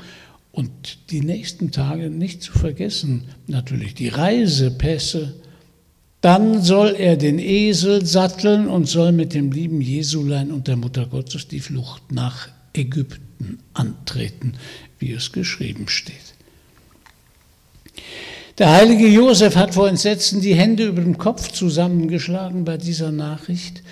und die nächsten Tage nicht zu vergessen, natürlich die Reisepässe. Dann soll er den Esel satteln und soll mit dem lieben Jesulein und der Mutter Gottes die Flucht nach Ägypten antreten, wie es geschrieben steht. Der heilige Josef hat vor Entsetzen die Hände über dem Kopf zusammengeschlagen bei dieser Nachricht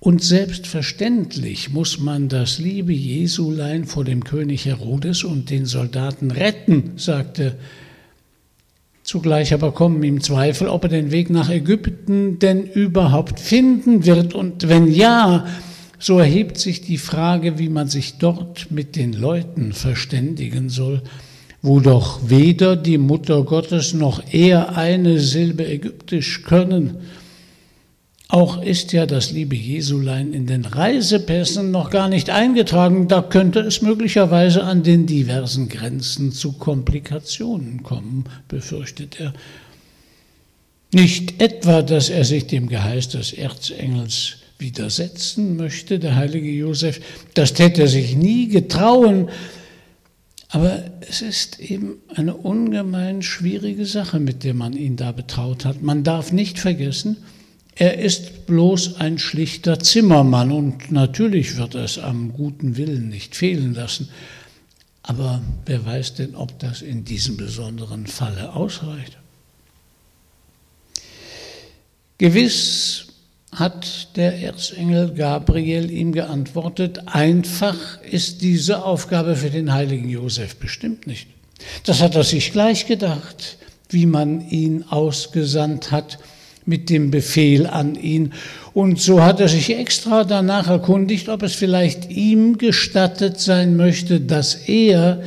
und selbstverständlich muss man das liebe Jesulein vor dem König Herodes und den Soldaten retten, sagte. Zugleich aber kommen ihm Zweifel, ob er den Weg nach Ägypten denn überhaupt finden wird. Und wenn ja, so erhebt sich die Frage, wie man sich dort mit den Leuten verständigen soll, wo doch weder die Mutter Gottes noch er eine Silbe Ägyptisch können. Auch ist ja das liebe Jesulein in den Reisepässen noch gar nicht eingetragen. Da könnte es möglicherweise an den diversen Grenzen zu Komplikationen kommen, befürchtet er. Nicht etwa, dass er sich dem Geheiß des Erzengels widersetzen möchte, der heilige Josef, das täte er sich nie getrauen, aber es ist eben eine ungemein schwierige Sache, mit der man ihn da betraut hat. Man darf nicht vergessen, er ist bloß ein schlichter Zimmermann und natürlich wird es am guten Willen nicht fehlen lassen. Aber wer weiß denn, ob das in diesem besonderen Falle ausreicht? Gewiss hat der Erzengel Gabriel ihm geantwortet, einfach ist diese Aufgabe für den heiligen Josef bestimmt nicht. Das hat er sich gleich gedacht, wie man ihn ausgesandt hat mit dem Befehl an ihn. Und so hat er sich extra danach erkundigt, ob es vielleicht ihm gestattet sein möchte, dass er,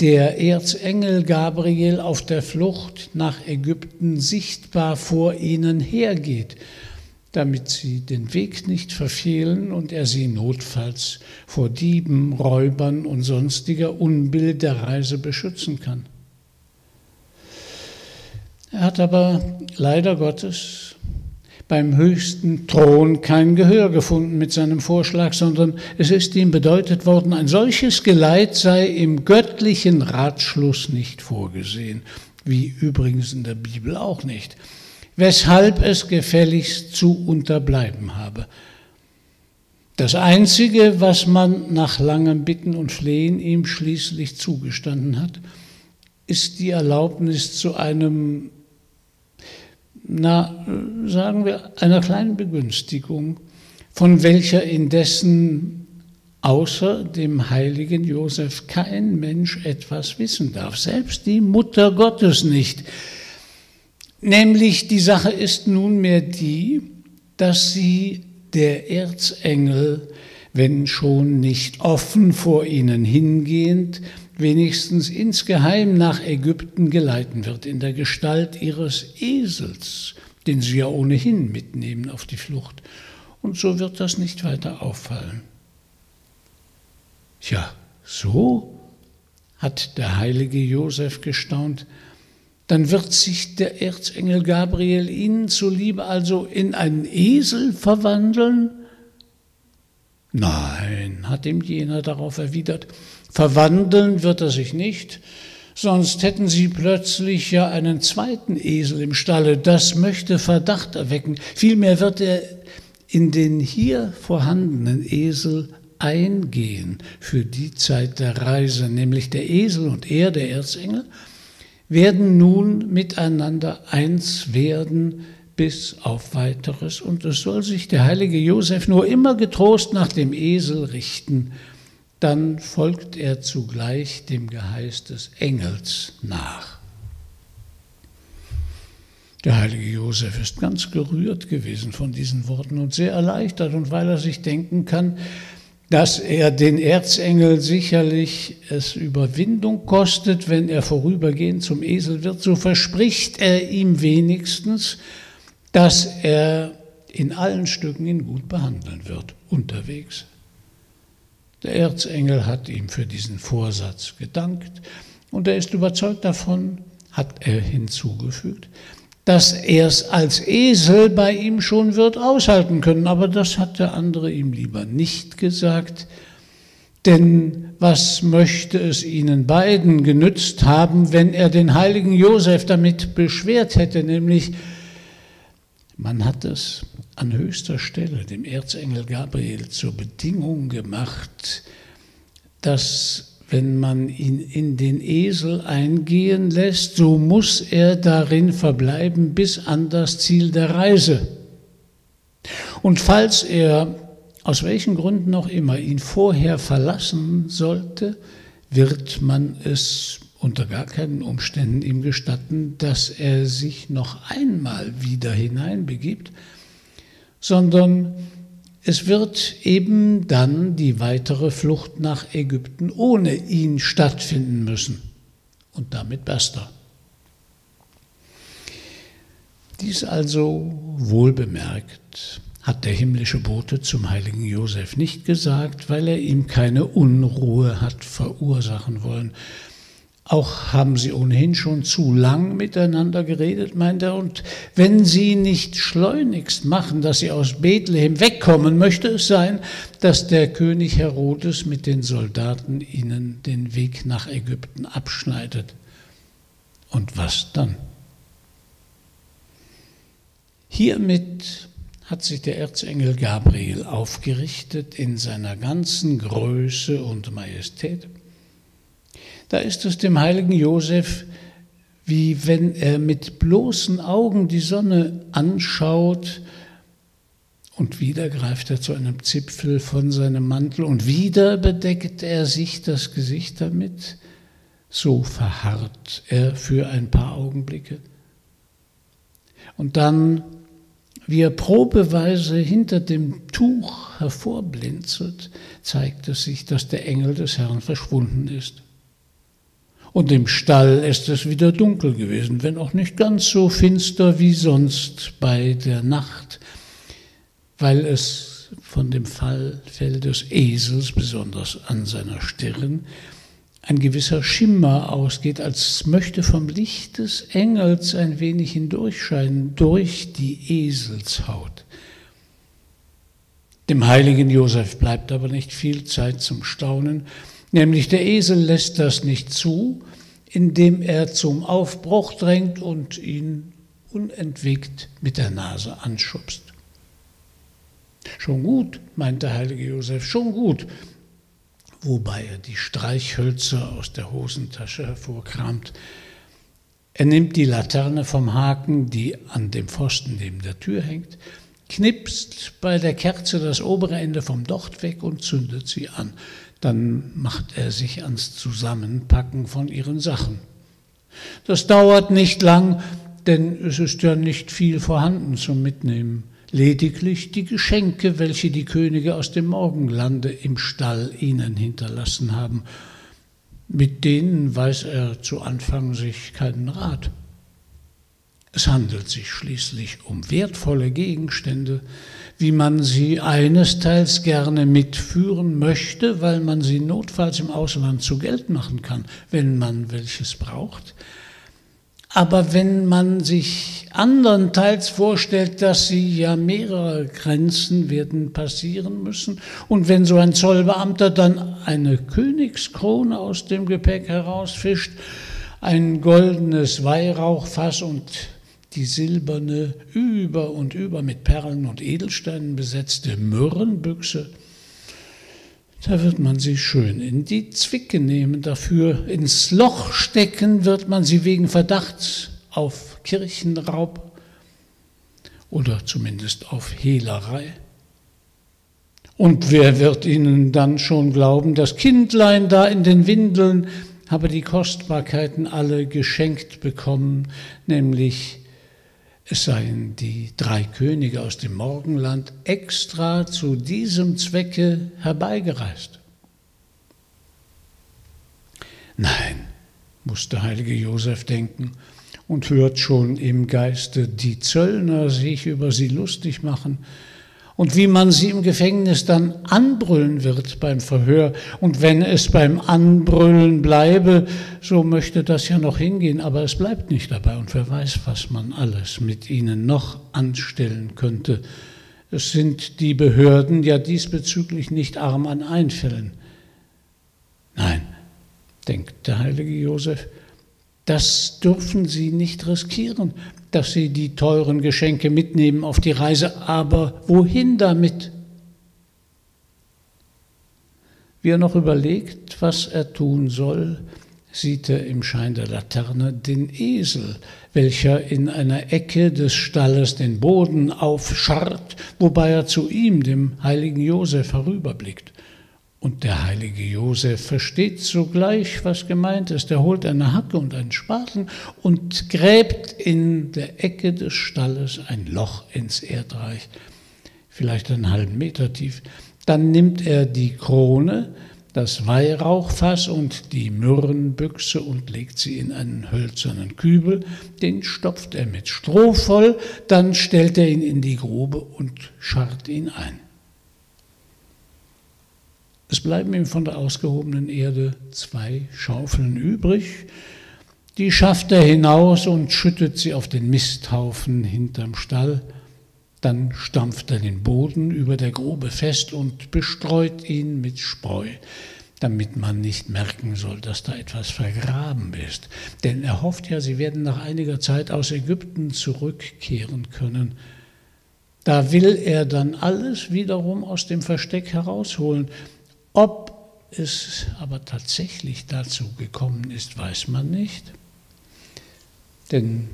der Erzengel Gabriel, auf der Flucht nach Ägypten sichtbar vor ihnen hergeht, damit sie den Weg nicht verfehlen und er sie notfalls vor Dieben, Räubern und sonstiger Unbill der Reise beschützen kann. Er hat aber leider Gottes beim höchsten Thron kein Gehör gefunden mit seinem Vorschlag, sondern es ist ihm bedeutet worden, ein solches Geleit sei im göttlichen Ratschluss nicht vorgesehen, wie übrigens in der Bibel auch nicht, weshalb es gefälligst zu unterbleiben habe. Das Einzige, was man nach langem Bitten und Flehen ihm schließlich zugestanden hat, ist die Erlaubnis zu einem na, sagen wir, einer kleinen Begünstigung, von welcher indessen außer dem heiligen Josef kein Mensch etwas wissen darf, selbst die Mutter Gottes nicht. Nämlich die Sache ist nunmehr die, dass sie der Erzengel, wenn schon nicht offen vor ihnen hingehend, wenigstens insgeheim nach Ägypten geleiten wird, in der Gestalt ihres Esels, den sie ja ohnehin mitnehmen auf die Flucht. Und so wird das nicht weiter auffallen. Ja, so hat der heilige Josef gestaunt, dann wird sich der Erzengel Gabriel ihnen zuliebe also in einen Esel verwandeln? Nein, hat ihm jener darauf erwidert, Verwandeln wird er sich nicht, sonst hätten sie plötzlich ja einen zweiten Esel im Stalle. Das möchte Verdacht erwecken. Vielmehr wird er in den hier vorhandenen Esel eingehen für die Zeit der Reise, nämlich der Esel und er, der Erzengel, werden nun miteinander eins werden bis auf weiteres. Und es soll sich der heilige Josef nur immer getrost nach dem Esel richten dann folgt er zugleich dem Geheiß des Engels nach. Der heilige Josef ist ganz gerührt gewesen von diesen Worten und sehr erleichtert, und weil er sich denken kann, dass er den Erzengel sicherlich es Überwindung kostet, wenn er vorübergehend zum Esel wird, so verspricht er ihm wenigstens, dass er in allen Stücken ihn gut behandeln wird unterwegs. Der Erzengel hat ihm für diesen Vorsatz gedankt und er ist überzeugt davon, hat er hinzugefügt, dass er es als Esel bei ihm schon wird aushalten können. Aber das hat der andere ihm lieber nicht gesagt, denn was möchte es ihnen beiden genützt haben, wenn er den heiligen Josef damit beschwert hätte, nämlich man hat es an höchster Stelle dem Erzengel Gabriel zur Bedingung gemacht, dass wenn man ihn in den Esel eingehen lässt, so muss er darin verbleiben bis an das Ziel der Reise. Und falls er, aus welchen Gründen auch immer, ihn vorher verlassen sollte, wird man es unter gar keinen Umständen ihm gestatten, dass er sich noch einmal wieder hineinbegibt, sondern es wird eben dann die weitere Flucht nach Ägypten ohne ihn stattfinden müssen. Und damit basta. Dies also wohlbemerkt hat der himmlische Bote zum heiligen Josef nicht gesagt, weil er ihm keine Unruhe hat verursachen wollen, auch haben sie ohnehin schon zu lang miteinander geredet, meint er. Und wenn sie nicht schleunigst machen, dass sie aus Bethlehem wegkommen, möchte es sein, dass der König Herodes mit den Soldaten ihnen den Weg nach Ägypten abschneidet. Und was dann? Hiermit hat sich der Erzengel Gabriel aufgerichtet in seiner ganzen Größe und Majestät da ist es dem heiligen Josef, wie wenn er mit bloßen Augen die Sonne anschaut Und wieder greift er zu einem Zipfel von seinem Mantel und wieder bedeckt er sich das Gesicht damit. So verharrt er für ein paar Augenblicke. Und dann, wie er probeweise hinter dem Tuch hervorblinzelt, zeigt es sich, dass der Engel des Herrn verschwunden ist. Und im Stall ist es wieder dunkel gewesen, wenn auch nicht ganz so finster wie sonst bei der Nacht, weil es von dem Fall des Esels, besonders an seiner Stirn, ein gewisser Schimmer ausgeht, als möchte vom Licht des Engels ein wenig hindurchscheinen durch die Eselshaut. Dem heiligen Josef bleibt aber nicht viel Zeit zum Staunen, nämlich der Esel lässt das nicht zu, indem er zum Aufbruch drängt und ihn unentwegt mit der Nase anschubst. Schon gut, meint der heilige Josef, schon gut, wobei er die Streichhölzer aus der Hosentasche hervorkramt. Er nimmt die Laterne vom Haken, die an dem Pfosten neben der Tür hängt, knipst bei der Kerze das obere Ende vom Docht weg und zündet sie an. Dann macht er sich ans Zusammenpacken von ihren Sachen. Das dauert nicht lang, denn es ist ja nicht viel vorhanden zum Mitnehmen lediglich die Geschenke, welche die Könige aus dem Morgenlande im Stall ihnen hinterlassen haben. Mit denen weiß er zu Anfang sich keinen Rat. Es handelt sich schließlich um wertvolle Gegenstände, wie man sie einesteils gerne mitführen möchte, weil man sie notfalls im Ausland zu Geld machen kann, wenn man welches braucht. Aber wenn man sich andernteils vorstellt, dass sie ja mehrere Grenzen werden passieren müssen und wenn so ein Zollbeamter dann eine Königskrone aus dem Gepäck herausfischt, ein goldenes Weihrauchfass und die silberne, über und über mit Perlen und Edelsteinen besetzte Myrrenbüchse, da wird man sie schön in die Zwicke nehmen, dafür ins Loch stecken wird man sie wegen Verdachts auf Kirchenraub oder zumindest auf Hehlerei. Und wer wird ihnen dann schon glauben, das Kindlein da in den Windeln habe die Kostbarkeiten alle geschenkt bekommen, nämlich es seien die drei Könige aus dem Morgenland extra zu diesem Zwecke herbeigereist. Nein, muss der heilige Josef denken und hört schon im Geiste die Zöllner sich über sie lustig machen und wie man sie im Gefängnis dann anbrüllen wird beim Verhör. Und wenn es beim Anbrüllen bleibe, so möchte das ja noch hingehen, aber es bleibt nicht dabei. Und wer weiß, was man alles mit ihnen noch anstellen könnte. Es sind die Behörden ja diesbezüglich nicht arm an Einfällen. Nein, denkt der heilige Josef, das dürfen Sie nicht riskieren, dass Sie die teuren Geschenke mitnehmen auf die Reise. Aber wohin damit? Wie er noch überlegt, was er tun soll, sieht er im Schein der Laterne den Esel, welcher in einer Ecke des Stalles den Boden aufscharrt, wobei er zu ihm, dem heiligen Josef, herüberblickt. Und der heilige Josef versteht sogleich, was gemeint ist. Er holt eine Hacke und einen Spaten und gräbt in der Ecke des Stalles ein Loch ins Erdreich, vielleicht einen halben Meter tief. Dann nimmt er die Krone, das Weihrauchfass und die Myrrenbüchse und legt sie in einen hölzernen Kübel. Den stopft er mit Stroh voll, dann stellt er ihn in die Grube und scharrt ihn ein. Es bleiben ihm von der ausgehobenen Erde zwei Schaufeln übrig. Die schafft er hinaus und schüttet sie auf den Misthaufen hinterm Stall. Dann stampft er den Boden über der Grube fest und bestreut ihn mit Spreu, damit man nicht merken soll, dass da etwas vergraben ist. Denn er hofft ja, sie werden nach einiger Zeit aus Ägypten zurückkehren können. Da will er dann alles wiederum aus dem Versteck herausholen ob es aber tatsächlich dazu gekommen ist, weiß man nicht, denn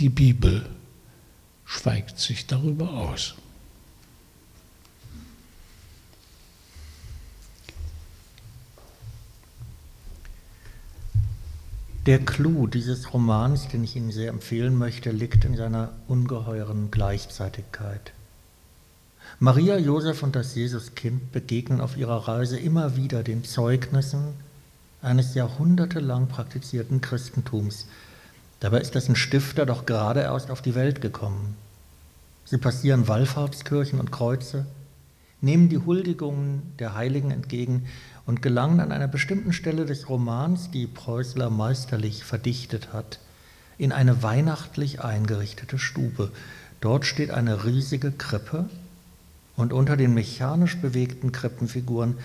die Bibel schweigt sich darüber aus. Der Clou dieses Romans, den ich Ihnen sehr empfehlen möchte, liegt in seiner ungeheuren Gleichzeitigkeit. Maria, Josef und das Jesuskind begegnen auf ihrer Reise immer wieder den Zeugnissen eines jahrhundertelang praktizierten Christentums. Dabei ist dessen Stifter doch gerade erst auf die Welt gekommen. Sie passieren Wallfahrtskirchen und Kreuze, nehmen die Huldigungen der Heiligen entgegen und gelangen an einer bestimmten Stelle des Romans, die Preußler meisterlich verdichtet hat, in eine weihnachtlich eingerichtete Stube. Dort steht eine riesige Krippe und unter den mechanisch bewegten Krippenfiguren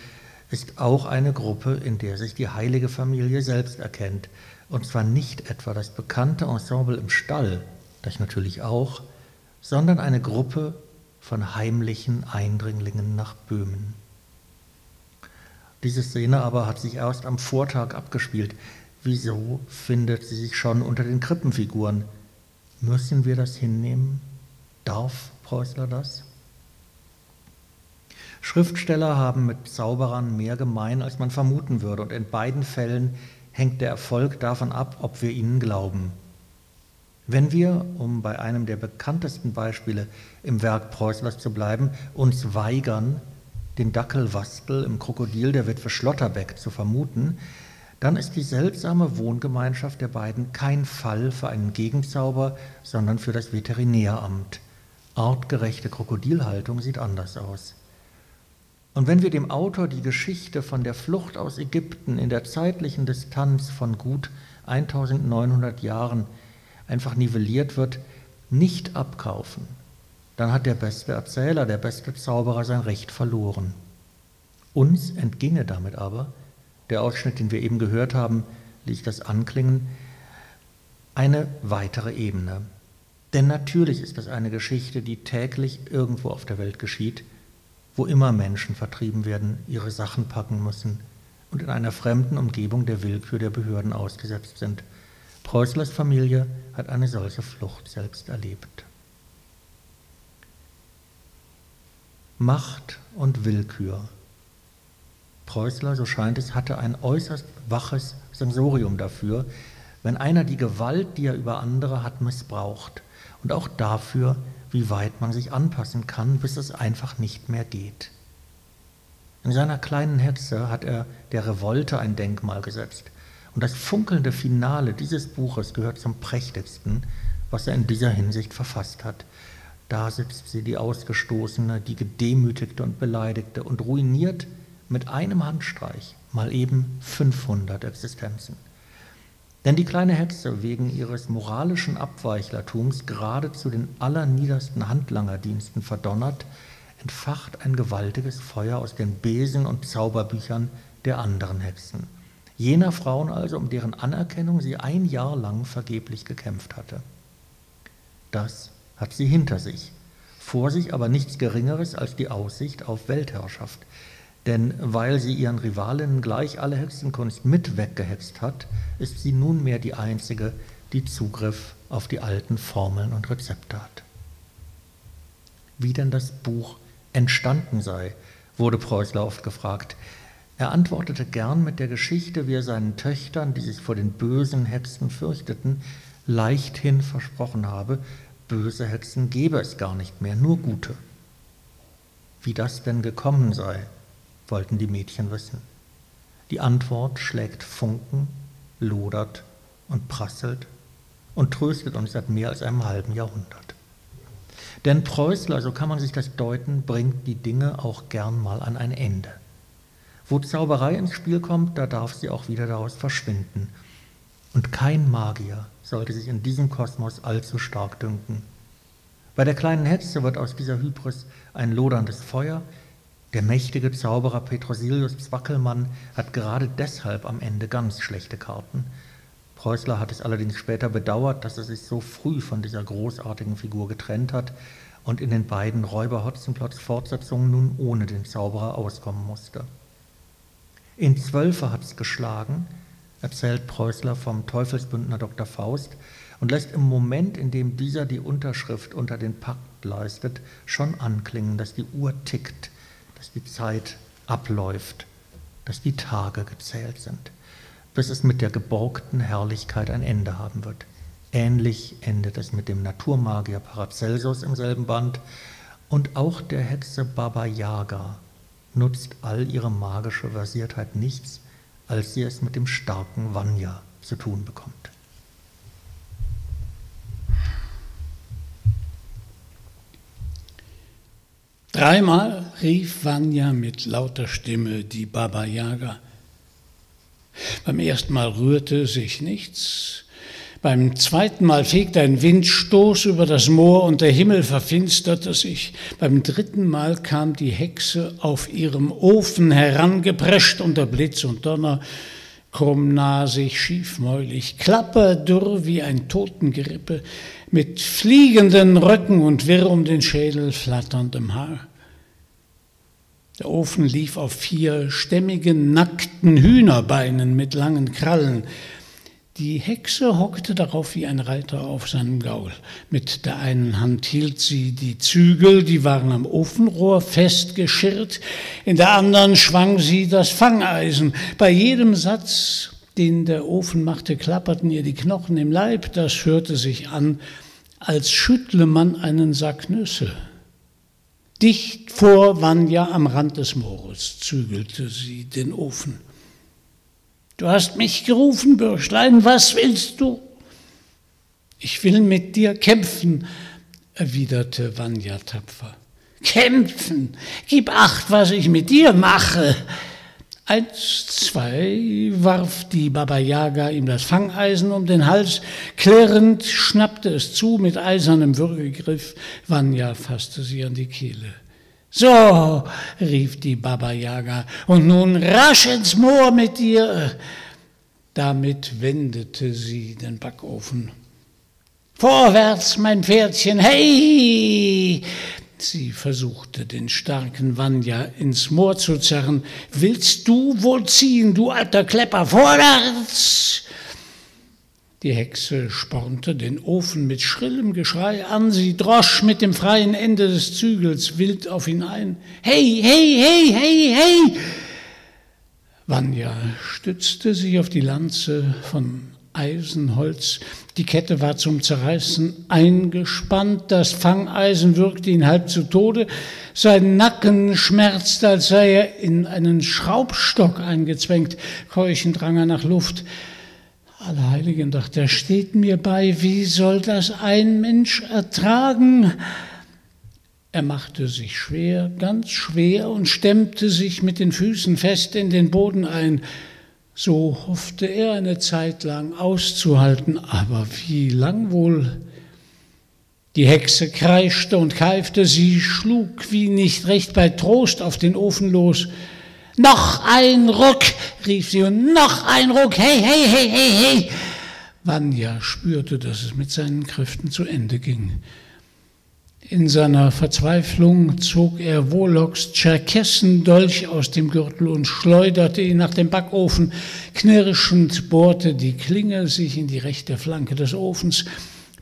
ist auch eine Gruppe, in der sich die heilige Familie selbst erkennt. Und zwar nicht etwa das bekannte Ensemble im Stall, das natürlich auch, sondern eine Gruppe von heimlichen Eindringlingen nach Böhmen. Diese Szene aber hat sich erst am Vortag abgespielt. Wieso findet sie sich schon unter den Krippenfiguren? Müssen wir das hinnehmen? Darf Preußler das? Schriftsteller haben mit Zauberern mehr gemein, als man vermuten würde, und in beiden Fällen hängt der Erfolg davon ab, ob wir ihnen glauben. Wenn wir, um bei einem der bekanntesten Beispiele im Werk Preußlers zu bleiben, uns weigern, den Dackelwastel im Krokodil der Witwe Schlotterbeck zu vermuten, dann ist die seltsame Wohngemeinschaft der beiden kein Fall für einen Gegenzauber, sondern für das Veterinäramt. Artgerechte Krokodilhaltung sieht anders aus. Und wenn wir dem Autor die Geschichte von der Flucht aus Ägypten in der zeitlichen Distanz von gut 1900 Jahren einfach nivelliert wird, nicht abkaufen, dann hat der beste Erzähler, der beste Zauberer sein Recht verloren. Uns entginge damit aber, der Ausschnitt, den wir eben gehört haben, ließ das anklingen, eine weitere Ebene. Denn natürlich ist das eine Geschichte, die täglich irgendwo auf der Welt geschieht, wo immer Menschen vertrieben werden, ihre Sachen packen müssen und in einer fremden Umgebung der Willkür der Behörden ausgesetzt sind. Preußlers Familie hat eine solche Flucht selbst erlebt. Macht und Willkür. Preußler, so scheint es, hatte ein äußerst waches Sensorium dafür, wenn einer die Gewalt, die er über andere hat, missbraucht und auch dafür, wie weit man sich anpassen kann, bis es einfach nicht mehr geht. In seiner kleinen Hetze hat er der Revolte ein Denkmal gesetzt. Und das funkelnde Finale dieses Buches gehört zum prächtigsten, was er in dieser Hinsicht verfasst hat. Da sitzt sie, die Ausgestoßene, die Gedemütigte und Beleidigte und ruiniert mit einem Handstreich mal eben 500 Existenzen. Denn die kleine Hexe, wegen ihres moralischen Abweichlertums gerade zu den allerniedersten Handlangerdiensten verdonnert, entfacht ein gewaltiges Feuer aus den Besen und Zauberbüchern der anderen Hexen. Jener Frauen also, um deren Anerkennung sie ein Jahr lang vergeblich gekämpft hatte. Das hat sie hinter sich, vor sich aber nichts Geringeres als die Aussicht auf Weltherrschaft. Denn weil sie ihren Rivalinnen gleich alle Hexenkunst mit weggehext hat, ist sie nunmehr die einzige, die Zugriff auf die alten Formeln und Rezepte hat. Wie denn das Buch entstanden sei, wurde Preußler oft gefragt. Er antwortete gern mit der Geschichte, wie er seinen Töchtern, die sich vor den bösen Hexen fürchteten, leichthin versprochen habe, böse Hexen gebe es gar nicht mehr, nur gute. Wie das denn gekommen sei, wollten die Mädchen wissen. Die Antwort schlägt Funken, lodert und prasselt und tröstet uns seit mehr als einem halben Jahrhundert. Denn Preußler, so kann man sich das deuten, bringt die Dinge auch gern mal an ein Ende. Wo Zauberei ins Spiel kommt, da darf sie auch wieder daraus verschwinden. Und kein Magier sollte sich in diesem Kosmos allzu stark dünken. Bei der kleinen Hetze wird aus dieser Hybris ein loderndes Feuer. Der mächtige Zauberer Petrosilius Zwackelmann hat gerade deshalb am Ende ganz schlechte Karten. Preußler hat es allerdings später bedauert, dass er sich so früh von dieser großartigen Figur getrennt hat und in den beiden Räuber Hotzenplotz Fortsetzungen nun ohne den Zauberer auskommen musste. In Zwölfe hat es geschlagen, erzählt Preußler vom Teufelsbündner Dr. Faust und lässt im Moment, in dem dieser die Unterschrift unter den Pakt leistet, schon anklingen, dass die Uhr tickt, dass die Zeit abläuft, dass die Tage gezählt sind. bis es mit der geborgten Herrlichkeit ein Ende haben wird. Ähnlich endet es mit dem Naturmagier Paracelsus im selben Band und auch der Hexe Baba Yaga nutzt all ihre magische Versiertheit nichts, als sie es mit dem starken Vanya zu tun bekommt. Dreimal rief Vanya mit lauter Stimme die Baba Yaga. Beim ersten Mal rührte sich nichts. Beim zweiten Mal fegte ein Windstoß über das Moor und der Himmel verfinsterte sich. Beim dritten Mal kam die Hexe auf ihrem Ofen herangeprescht unter Blitz und Donner, krummnasig, schiefmäulig, klapperdürr wie ein Totengerippe, mit fliegenden Röcken und wirr um den Schädel flatterndem Haar. Der Ofen lief auf vier stämmigen, nackten Hühnerbeinen mit langen Krallen. Die Hexe hockte darauf wie ein Reiter auf seinem Gaul. Mit der einen Hand hielt sie die Zügel, die waren am Ofenrohr festgeschirrt, in der anderen schwang sie das Fangeisen. Bei jedem Satz, den der Ofen machte, klapperten ihr die Knochen im Leib, das hörte sich an, als schüttle man einen Sack Nüsse. Dicht vor Vanya am Rand des Moores zügelte sie den Ofen. Du hast mich gerufen, Bürschlein, was willst du? Ich will mit dir kämpfen, erwiderte Vanya tapfer. Kämpfen? Gib acht, was ich mit dir mache. Eins, zwei, warf die Baba Yaga ihm das Fangeisen um den Hals. Klirrend schnappte es zu mit eisernem Würgegriff. Vanya fasste sie an die Kehle. So, rief die Baba Yaga, und nun rasch ins Moor mit dir. Damit wendete sie den Backofen. Vorwärts, mein Pferdchen, hey! Sie versuchte, den starken Vanya ins Moor zu zerren. Willst du wohl ziehen, du alter Klepper, vorwärts! Die Hexe spornte den Ofen mit schrillem Geschrei an, sie drosch mit dem freien Ende des Zügels wild auf ihn ein. Hey, hey, hey, hey, hey! Vanya stützte sich auf die Lanze von Eisenholz. Die Kette war zum Zerreißen eingespannt, das Fangeisen würgte ihn halb zu Tode, sein Nacken schmerzte, als sei er in einen Schraubstock eingezwängt, keuchend drang er nach Luft. Allerheiligen dachte er, steht mir bei, wie soll das ein Mensch ertragen? Er machte sich schwer, ganz schwer und stemmte sich mit den Füßen fest in den Boden ein. So hoffte er eine Zeit lang auszuhalten, aber wie lang wohl? Die Hexe kreischte und keifte, sie schlug wie nicht recht bei Trost auf den Ofen los. Noch ein Ruck, rief sie, und noch ein Ruck, hey, hey, hey, hey, hey. Vanya spürte, dass es mit seinen Kräften zu Ende ging. In seiner Verzweiflung zog er Wolocks Tscherkessendolch aus dem Gürtel und schleuderte ihn nach dem Backofen. Knirschend bohrte die Klinge sich in die rechte Flanke des Ofens.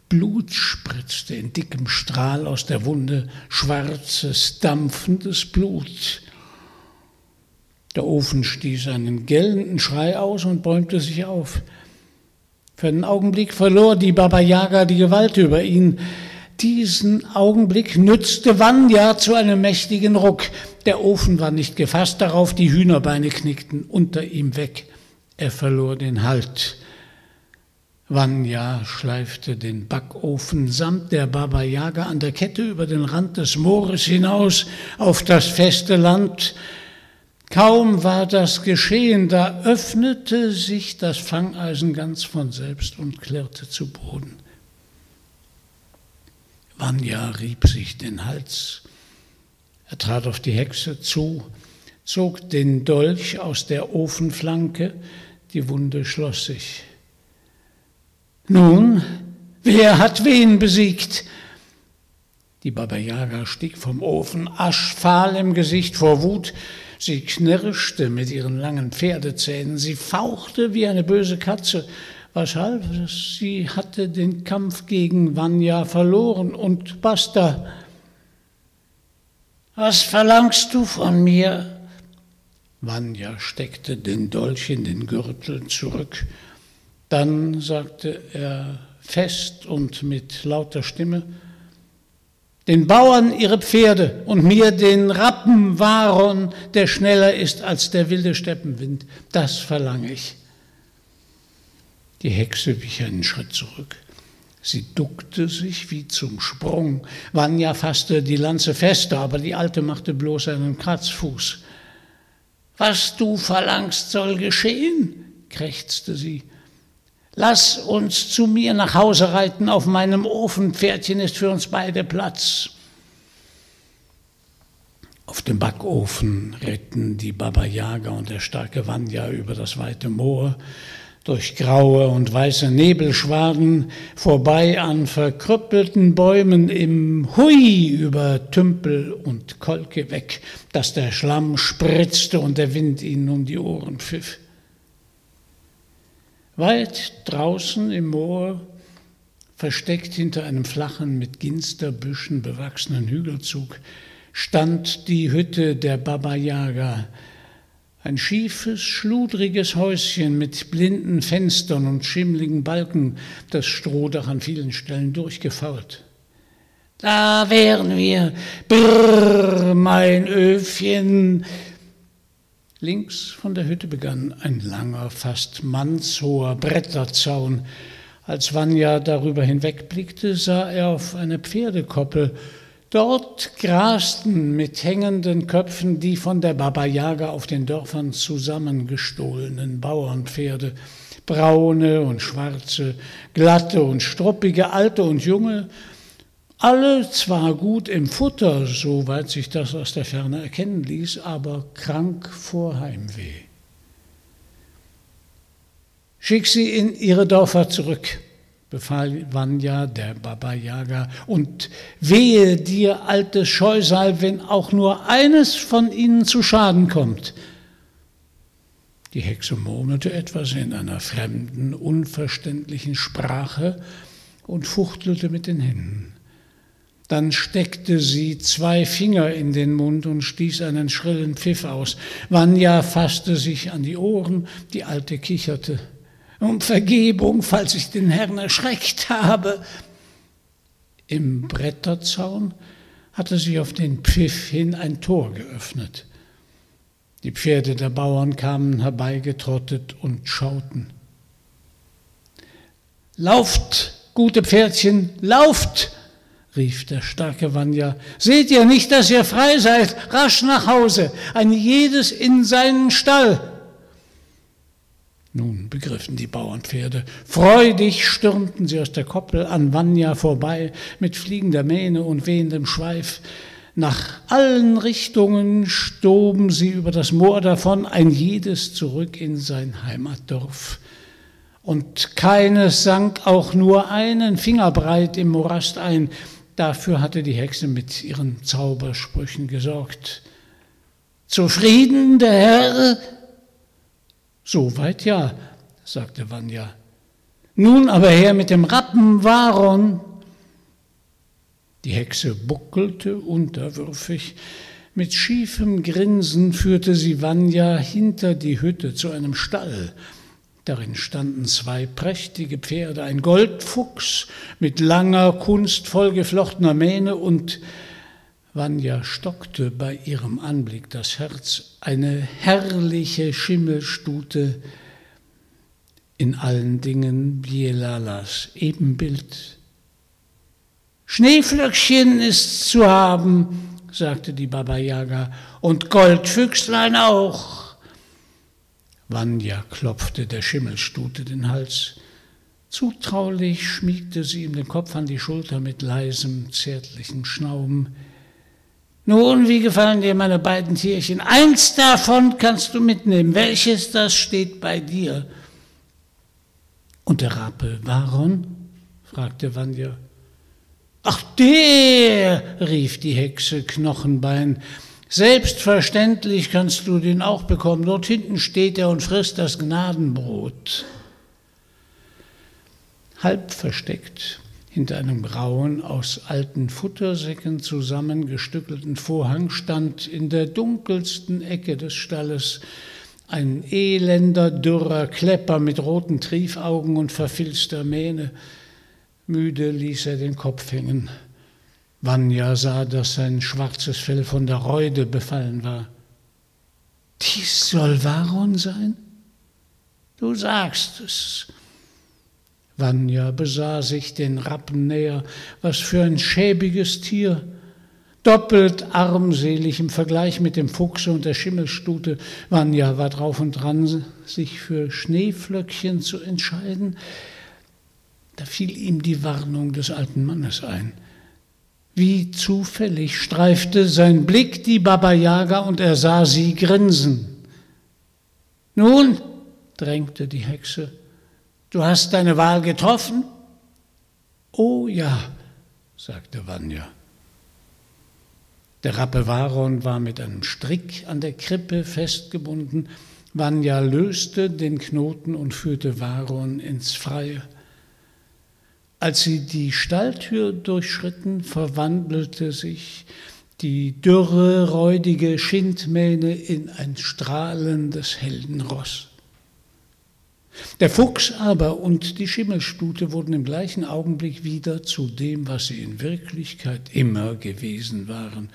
Blut spritzte in dickem Strahl aus der Wunde, schwarzes, dampfendes Blut. Der Ofen stieß einen gellenden Schrei aus und bäumte sich auf. Für einen Augenblick verlor die Baba Yaga die Gewalt über ihn. Diesen Augenblick nützte Vanya zu einem mächtigen Ruck. Der Ofen war nicht gefasst darauf, die Hühnerbeine knickten unter ihm weg. Er verlor den Halt. Vanya schleifte den Backofen samt der Baba Yaga an der Kette über den Rand des Moores hinaus auf das feste Land. Kaum war das geschehen, da öffnete sich das Fangeisen ganz von selbst und klirrte zu Boden. Vanya rieb sich den Hals. Er trat auf die Hexe zu, zog den Dolch aus der Ofenflanke, die Wunde schloss sich. Nun, wer hat wen besiegt? Die Baba Yaga stieg vom Ofen, aschfahl im Gesicht vor Wut. Sie knirschte mit ihren langen Pferdezähnen, sie fauchte wie eine böse Katze Weshalb? Sie hatte den Kampf gegen Vanya verloren und basta. Was verlangst du von mir? Vanya steckte den Dolch in den Gürtel zurück. Dann sagte er fest und mit lauter Stimme, den Bauern ihre Pferde und mir den Rappen Varon, der schneller ist als der wilde Steppenwind. Das verlange ich. Die Hexe wich einen Schritt zurück. Sie duckte sich wie zum Sprung. Vanya fasste die Lanze fester, aber die Alte machte bloß einen Kratzfuß. Was du verlangst, soll geschehen, krächzte sie. Lass uns zu mir nach Hause reiten, auf meinem Ofenpferdchen ist für uns beide Platz. Auf dem Backofen ritten die Baba Yaga und der starke Vanya über das weite Moor, durch graue und weiße Nebelschwaden, vorbei an verkrüppelten Bäumen im Hui über Tümpel und Kolke weg, dass der Schlamm spritzte und der Wind ihnen um die Ohren pfiff. Weit draußen im Moor, versteckt hinter einem flachen, mit Ginsterbüschen bewachsenen Hügelzug, stand die Hütte der Baba Yaga, ein schiefes, schludriges Häuschen mit blinden Fenstern und schimmligen Balken, das Strohdach an vielen Stellen durchgefault. Da wären wir, brrr, mein Öfchen, Links von der Hütte begann ein langer, fast mannshoher Bretterzaun. Als Vanya darüber hinwegblickte, sah er auf eine Pferdekoppel. Dort grasten mit hängenden Köpfen die von der Baba Yaga auf den Dörfern zusammengestohlenen Bauernpferde, braune und schwarze, glatte und struppige, alte und junge, alle zwar gut im Futter, soweit sich das aus der Ferne erkennen ließ, aber krank vor Heimweh. Schick sie in ihre Dörfer zurück, befahl Vanya der Baba Yaga, und wehe dir, altes Scheusal, wenn auch nur eines von ihnen zu Schaden kommt. Die Hexe murmelte etwas in einer fremden, unverständlichen Sprache und fuchtelte mit den Händen. Dann steckte sie zwei Finger in den Mund und stieß einen schrillen Pfiff aus. Vanya fasste sich an die Ohren, die Alte kicherte. Um Vergebung, falls ich den Herrn erschreckt habe. Im Bretterzaun hatte sie auf den Pfiff hin ein Tor geöffnet. Die Pferde der Bauern kamen herbeigetrottet und schauten. Lauft, gute Pferdchen, lauft! Rief der starke Vanya. Seht ihr nicht, dass ihr frei seid? Rasch nach Hause, ein jedes in seinen Stall. Nun begriffen die Bauernpferde. Freudig stürmten sie aus der Koppel an Vanya vorbei, mit fliegender Mähne und wehendem Schweif. Nach allen Richtungen stoben sie über das Moor davon, ein jedes zurück in sein Heimatdorf. Und keines sank auch nur einen Finger breit im Morast ein, Dafür hatte die Hexe mit ihren Zaubersprüchen gesorgt. Zufrieden, der Herr? Soweit ja, sagte Vanya. Nun aber her mit dem Rappen Varon. Die Hexe buckelte unterwürfig. Mit schiefem Grinsen führte sie Vanya hinter die Hütte zu einem Stall, Darin standen zwei prächtige Pferde, ein Goldfuchs mit langer, kunstvoll geflochtener Mähne und Vanya stockte bei ihrem Anblick das Herz, eine herrliche Schimmelstute, in allen Dingen Bielalas Ebenbild. Schneeflöckchen ist zu haben, sagte die Baba Yaga, und Goldfüchslein auch. Vanya klopfte der Schimmelstute den Hals. Zutraulich schmiegte sie ihm den Kopf an die Schulter mit leisem, zärtlichem Schnauben. Nun, wie gefallen dir meine beiden Tierchen? Eins davon kannst du mitnehmen. Welches das steht bei dir? Und der Rappe Varon? fragte Vanya. Ach, der, rief die Hexe Knochenbein. Selbstverständlich kannst du den auch bekommen. Dort hinten steht er und frisst das Gnadenbrot. Halb versteckt Hinter einem grauen, aus alten Futtersäcken zusammengestückelten Vorhang stand in der dunkelsten Ecke des Stalles ein elender, dürrer Klepper mit roten Triefaugen und verfilzter Mähne. Müde ließ er den Kopf hängen. Vanya sah, dass sein schwarzes Fell von der Reude befallen war. Dies soll Varon sein? Du sagst es. Vanya besah sich den Rappen näher. Was für ein schäbiges Tier! Doppelt armselig im Vergleich mit dem Fuchse und der Schimmelstute. Vanya war drauf und dran, sich für Schneeflöckchen zu entscheiden. Da fiel ihm die Warnung des alten Mannes ein. Wie zufällig streifte sein Blick die Baba Yaga und er sah sie grinsen. Nun, drängte die Hexe, du hast deine Wahl getroffen? Oh ja, sagte Vanya. Der Rappe Varon war mit einem Strick an der Krippe festgebunden. Vanya löste den Knoten und führte Varon ins Freie. Als sie die Stalltür durchschritten, verwandelte sich die dürre, räudige Schindmähne in ein strahlendes Heldenross. Der Fuchs aber und die Schimmelstute wurden im gleichen Augenblick wieder zu dem, was sie in Wirklichkeit immer gewesen waren.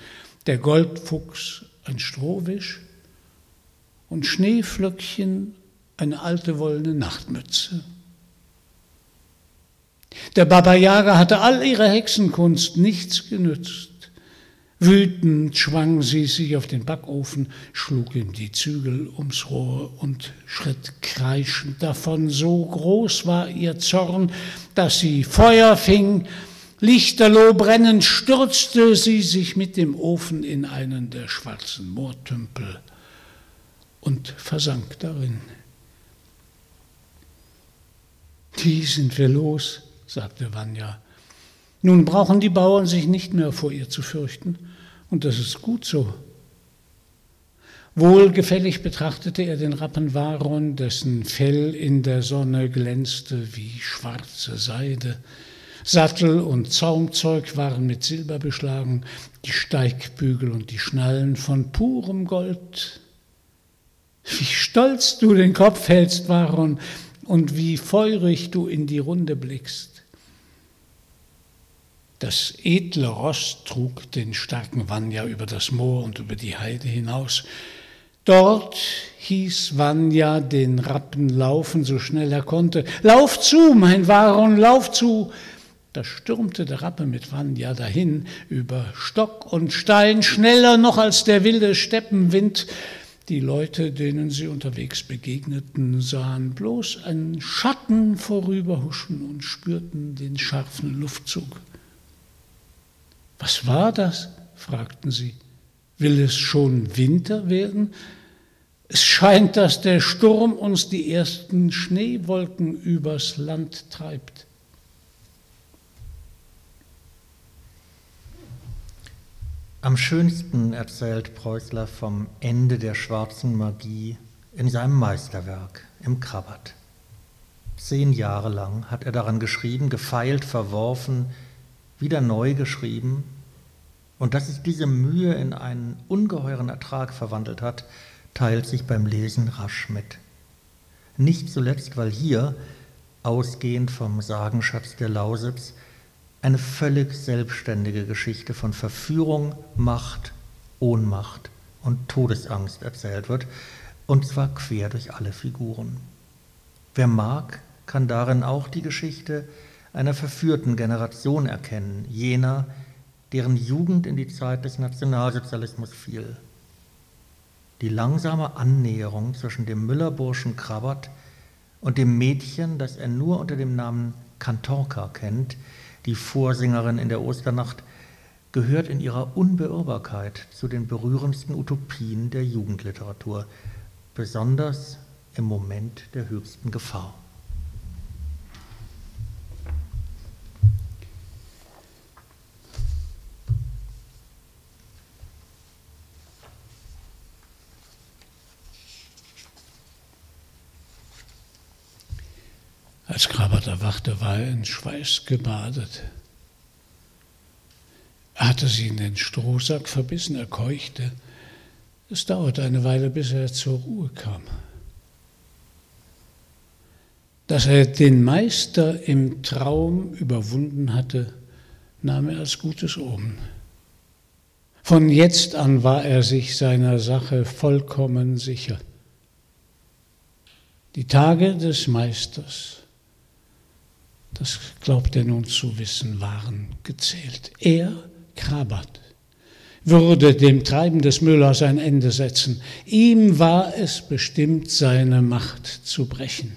Der Goldfuchs ein Strohwisch und Schneeflöckchen eine alte wollene Nachtmütze. Der Baba Yaga hatte all ihre Hexenkunst nichts genützt. Wütend schwang sie sich auf den Backofen, schlug ihm die Zügel ums Rohr und schritt kreischend davon. So groß war ihr Zorn, dass sie Feuer fing. Lichterloh brennend stürzte sie sich mit dem Ofen in einen der schwarzen Moortümpel und versank darin. Die sind wir los, sagte Vanya. Nun brauchen die Bauern sich nicht mehr vor ihr zu fürchten, und das ist gut so. Wohlgefällig betrachtete er den Rappen Varon, dessen Fell in der Sonne glänzte wie schwarze Seide. Sattel und Zaumzeug waren mit Silber beschlagen, die Steigbügel und die Schnallen von purem Gold. Wie stolz du den Kopf hältst, Varon, und wie feurig du in die Runde blickst. Das edle Ross trug den starken Vanya über das Moor und über die Heide hinaus. Dort hieß Vanya den Rappen laufen, so schnell er konnte. Lauf zu, mein Varon, lauf zu! Da stürmte der Rappe mit Vanya dahin, über Stock und Stein, schneller noch als der wilde Steppenwind. Die Leute, denen sie unterwegs begegneten, sahen bloß einen Schatten vorüberhuschen und spürten den scharfen Luftzug. Was war das? fragten sie. Will es schon Winter werden? Es scheint, dass der Sturm uns die ersten Schneewolken übers Land treibt. Am schönsten erzählt Preußler vom Ende der schwarzen Magie in seinem Meisterwerk im Krabat. Zehn Jahre lang hat er daran geschrieben, gefeilt, verworfen, wieder neu geschrieben. Und dass es diese Mühe in einen ungeheuren Ertrag verwandelt hat, teilt sich beim Lesen rasch mit. Nicht zuletzt, weil hier, ausgehend vom Sagenschatz der Lausitz, eine völlig selbstständige Geschichte von Verführung, Macht, Ohnmacht und Todesangst erzählt wird, und zwar quer durch alle Figuren. Wer mag, kann darin auch die Geschichte einer verführten Generation erkennen, jener, deren Jugend in die Zeit des Nationalsozialismus fiel. Die langsame Annäherung zwischen dem Müllerburschen Krabbert und dem Mädchen, das er nur unter dem Namen Kantorka kennt, die Vorsängerin in der Osternacht, gehört in ihrer Unbeirrbarkeit zu den berührendsten Utopien der Jugendliteratur, besonders im Moment der höchsten Gefahr. Als Krabat erwachte, war er in Schweiß gebadet. Er hatte sie in den Strohsack verbissen, er keuchte. Es dauerte eine Weile, bis er zur Ruhe kam. Dass er den Meister im Traum überwunden hatte, nahm er als gutes Omen. Von jetzt an war er sich seiner Sache vollkommen sicher. Die Tage des Meisters, das glaubt er nun zu wissen, waren gezählt. Er, Krabat, würde dem Treiben des Müllers ein Ende setzen. Ihm war es bestimmt, seine Macht zu brechen.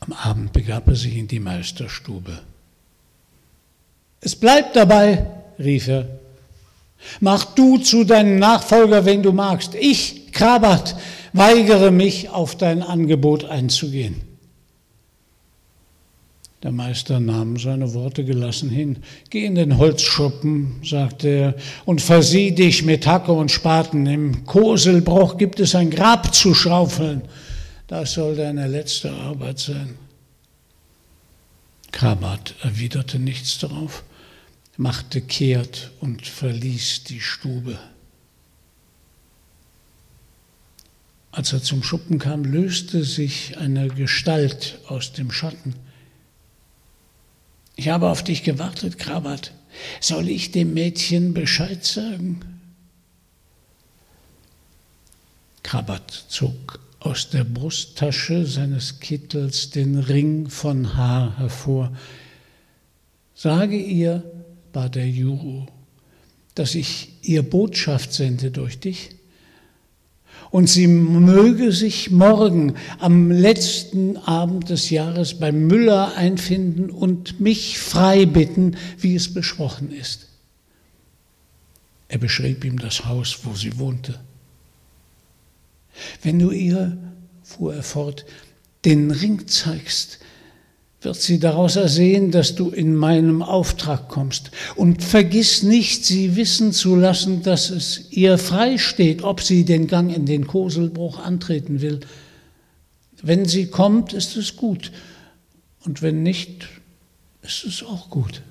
Am Abend begab er sich in die Meisterstube. Es bleibt dabei, rief er. Mach du zu deinem Nachfolger, wenn du magst. Ich, Krabat, weigere mich, auf dein Angebot einzugehen. Der Meister nahm seine Worte gelassen hin. Geh in den Holzschuppen, sagte er, und versieh dich mit Hacke und Spaten. Im Koselbruch gibt es ein Grab zu schaufeln. Das soll deine letzte Arbeit sein. Krabat erwiderte nichts darauf machte kehrt und verließ die Stube. Als er zum Schuppen kam, löste sich eine Gestalt aus dem Schatten. Ich habe auf dich gewartet, Krabat. Soll ich dem Mädchen Bescheid sagen? Krabat zog aus der Brusttasche seines Kittels den Ring von Haar hervor. Sage ihr, bat der Juro, dass ich ihr Botschaft sende durch dich. Und sie möge sich morgen am letzten Abend des Jahres beim Müller einfinden und mich frei bitten, wie es besprochen ist. Er beschrieb ihm das Haus, wo sie wohnte. Wenn du ihr, fuhr er fort, den Ring zeigst, wird sie daraus ersehen, dass du in meinem Auftrag kommst. Und vergiss nicht, sie wissen zu lassen, dass es ihr frei steht, ob sie den Gang in den Koselbruch antreten will. Wenn sie kommt, ist es gut. Und wenn nicht, ist es auch gut.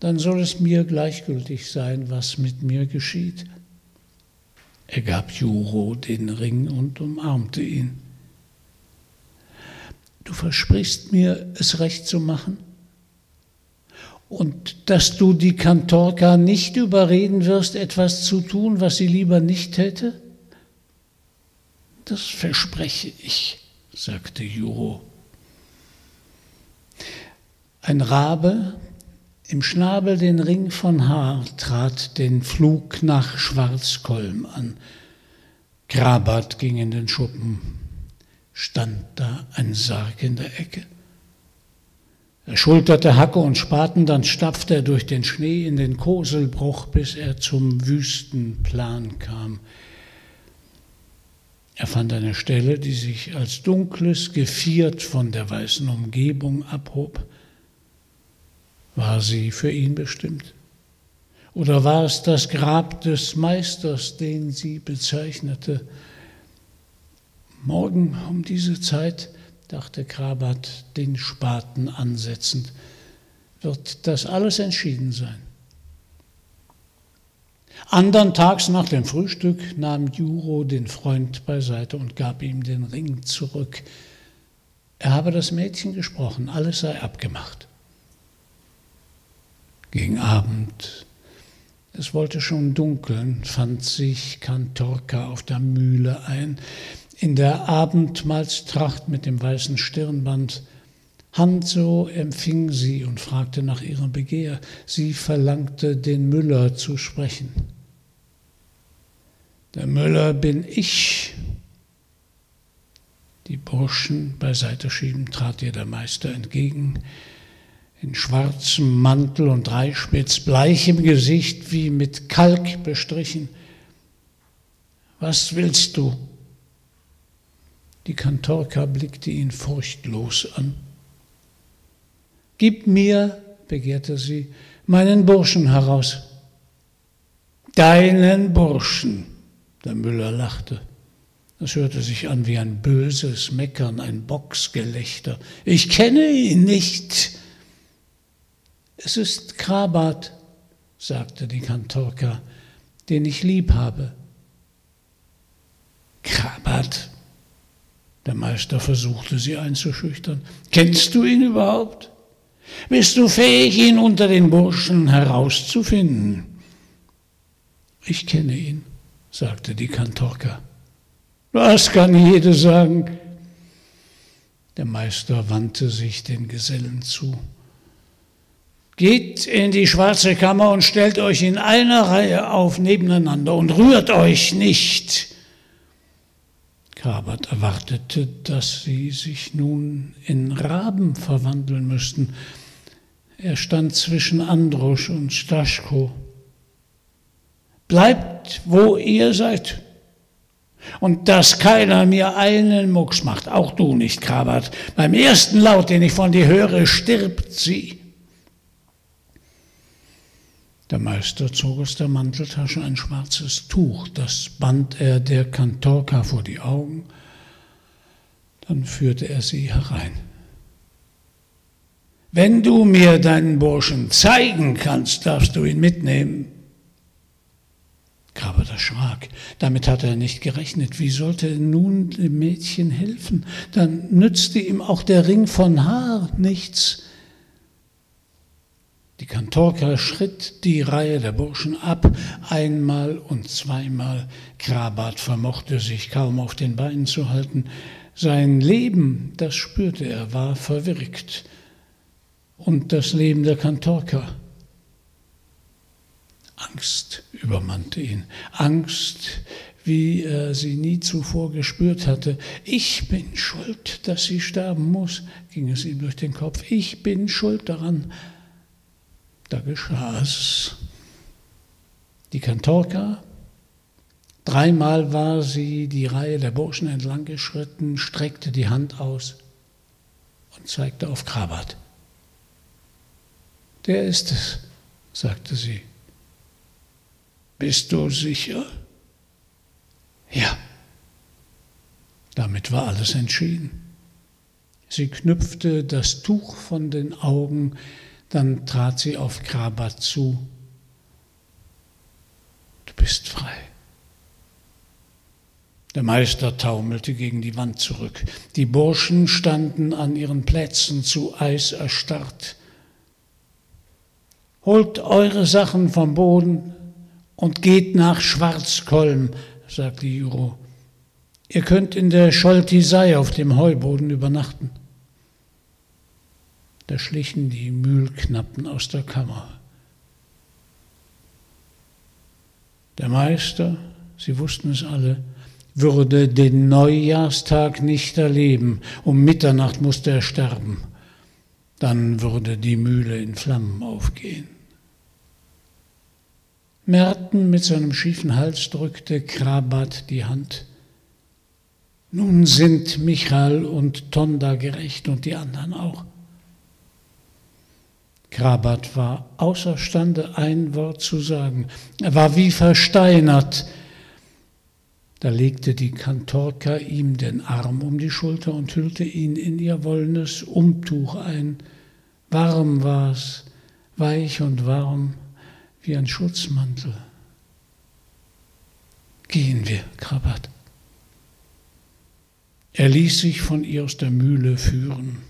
Dann soll es mir gleichgültig sein, was mit mir geschieht. Er gab Juro den Ring und umarmte ihn. Du versprichst mir, es recht zu machen? Und dass du die Kantorka nicht überreden wirst, etwas zu tun, was sie lieber nicht täte? Das verspreche ich, sagte Juro. Ein Rabe, im Schnabel den Ring von Haar, trat den Flug nach Schwarzkolm an. Krabat ging in den Schuppen stand da ein Sarg in der Ecke. Er schulterte Hacke und Spaten, dann stapfte er durch den Schnee in den Koselbruch, bis er zum Wüstenplan kam. Er fand eine Stelle, die sich als dunkles Geviert von der weißen Umgebung abhob. War sie für ihn bestimmt? Oder war es das Grab des Meisters, den sie bezeichnete? Morgen um diese Zeit, dachte Krabat, den Spaten ansetzend, wird das alles entschieden sein. Andern Tags nach dem Frühstück nahm Juro den Freund beiseite und gab ihm den Ring zurück. Er habe das Mädchen gesprochen, alles sei abgemacht. Gegen Abend, es wollte schon dunkeln, fand sich Kantorka auf der Mühle ein in der Abendmahlstracht mit dem weißen Stirnband. Hanso empfing sie und fragte nach ihrem Begehr. Sie verlangte, den Müller zu sprechen. Der Müller bin ich. Die Burschen beiseite schieben, trat ihr der Meister entgegen, in schwarzem Mantel und Dreispitz, bleich im Gesicht, wie mit Kalk bestrichen. Was willst du? Die Kantorka blickte ihn furchtlos an. Gib mir, begehrte sie, meinen Burschen heraus. Deinen Burschen, der Müller lachte. Das hörte sich an wie ein böses Meckern, ein Boxgelächter. Ich kenne ihn nicht. Es ist Krabat, sagte die Kantorka, den ich lieb habe. Krabat? Der Meister versuchte sie einzuschüchtern. Kennst du ihn überhaupt? Bist du fähig, ihn unter den Burschen herauszufinden? Ich kenne ihn, sagte die Kantorka. Das kann jede sagen. Der Meister wandte sich den Gesellen zu. Geht in die schwarze Kammer und stellt euch in einer Reihe auf nebeneinander und rührt euch nicht. Kabert erwartete, dass sie sich nun in Raben verwandeln müssten. Er stand zwischen Androsch und Staschko. Bleibt, wo ihr seid. Und dass keiner mir einen Mucks macht, auch du nicht, Krabat. Beim ersten Laut, den ich von dir höre, stirbt sie. Der Meister zog aus der Manteltasche ein schwarzes Tuch, das band er der Kantorka vor die Augen, dann führte er sie herein. Wenn du mir deinen Burschen zeigen kannst, darfst du ihn mitnehmen. Krabat erschrak. Damit hatte er nicht gerechnet. Wie sollte er nun dem Mädchen helfen? Dann nützte ihm auch der Ring von Haar nichts. Die Kantorka schritt die Reihe der Burschen ab, einmal und zweimal. Krabat vermochte sich kaum auf den Beinen zu halten. Sein Leben, das spürte er, war verwirkt. Und das Leben der Kantorka. Angst übermannte ihn. Angst, wie er sie nie zuvor gespürt hatte. Ich bin schuld, dass sie sterben muss, ging es ihm durch den Kopf. Ich bin schuld daran, da geschah es. Die Kantorka, dreimal war sie die Reihe der Burschen entlang geschritten, streckte die Hand aus und zeigte auf Krabat. Der ist es, sagte sie. Bist du sicher? Ja. Damit war alles entschieden. Sie knüpfte das Tuch von den Augen, dann trat sie auf Krabat zu. Du bist frei. Der Meister taumelte gegen die Wand zurück. Die Burschen standen an ihren Plätzen zu Eis erstarrt. Holt eure Sachen vom Boden und geht nach Schwarzkolm, sagte Juro. Ihr könnt in der Scholtisei auf dem Heuboden übernachten. Da schlichen die Mühlknappen aus der Kammer. Der Meister, sie wussten es alle, würde den Neujahrstag nicht erleben. Um Mitternacht musste er sterben. Dann würde die Mühle in Flammen aufgehen. Merten mit seinem schiefen Hals drückte Krabat die Hand. Nun sind Michael und Tonda gerecht und die anderen auch. Krabat war außerstande, ein Wort zu sagen. Er war wie versteinert. Da legte die Kantorka ihm den Arm um die Schulter und hüllte ihn in ihr wollenes Umtuch ein. Warm war's, weich und warm wie ein Schutzmantel. Gehen wir, Krabat. Er ließ sich von ihr aus der Mühle führen.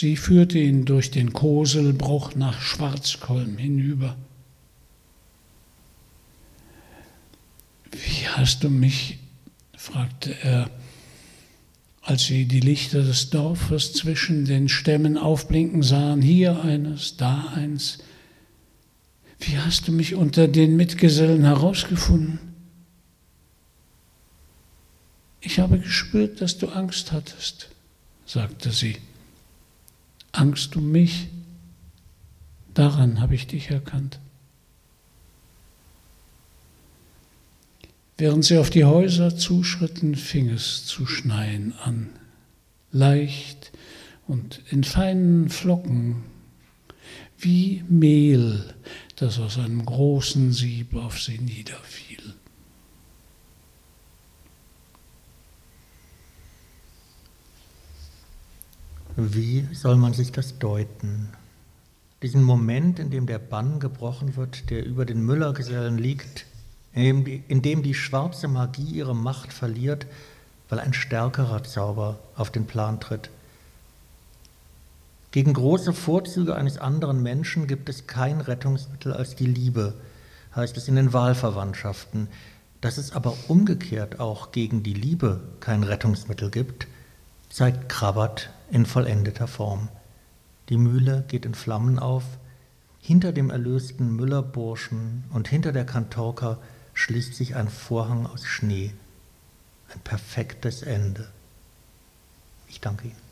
Sie führte ihn durch den Koselbruch nach Schwarzkolm hinüber. Wie hast du mich, fragte er, als sie die Lichter des Dorfes zwischen den Stämmen aufblinken sahen, hier eines, da eins, wie hast du mich unter den Mitgesellen herausgefunden? Ich habe gespürt, dass du Angst hattest, sagte sie. Angst um mich, daran habe ich dich erkannt. Während sie auf die Häuser zuschritten, fing es zu schneien an, leicht und in feinen Flocken, wie Mehl, das aus einem großen Sieb auf sie niederfiel. Wie soll man sich das deuten? Diesen Moment, in dem der Bann gebrochen wird, der über den Müllergesellen liegt, in dem, die, schwarze Magie ihre Macht verliert, weil ein stärkerer Zauber auf den Plan tritt. Gegen große Vorzüge eines anderen Menschen gibt es kein Rettungsmittel als die Liebe, heißt es in den Wahlverwandtschaften. Dass es aber umgekehrt auch gegen die Liebe kein Rettungsmittel gibt, zeigt Krabbert in vollendeter Form. Die Mühle geht in Flammen auf, hinter dem erlösten Müllerburschen und hinter der Kantorka schließt sich ein Vorhang aus Schnee. Ein perfektes Ende. Ich danke Ihnen.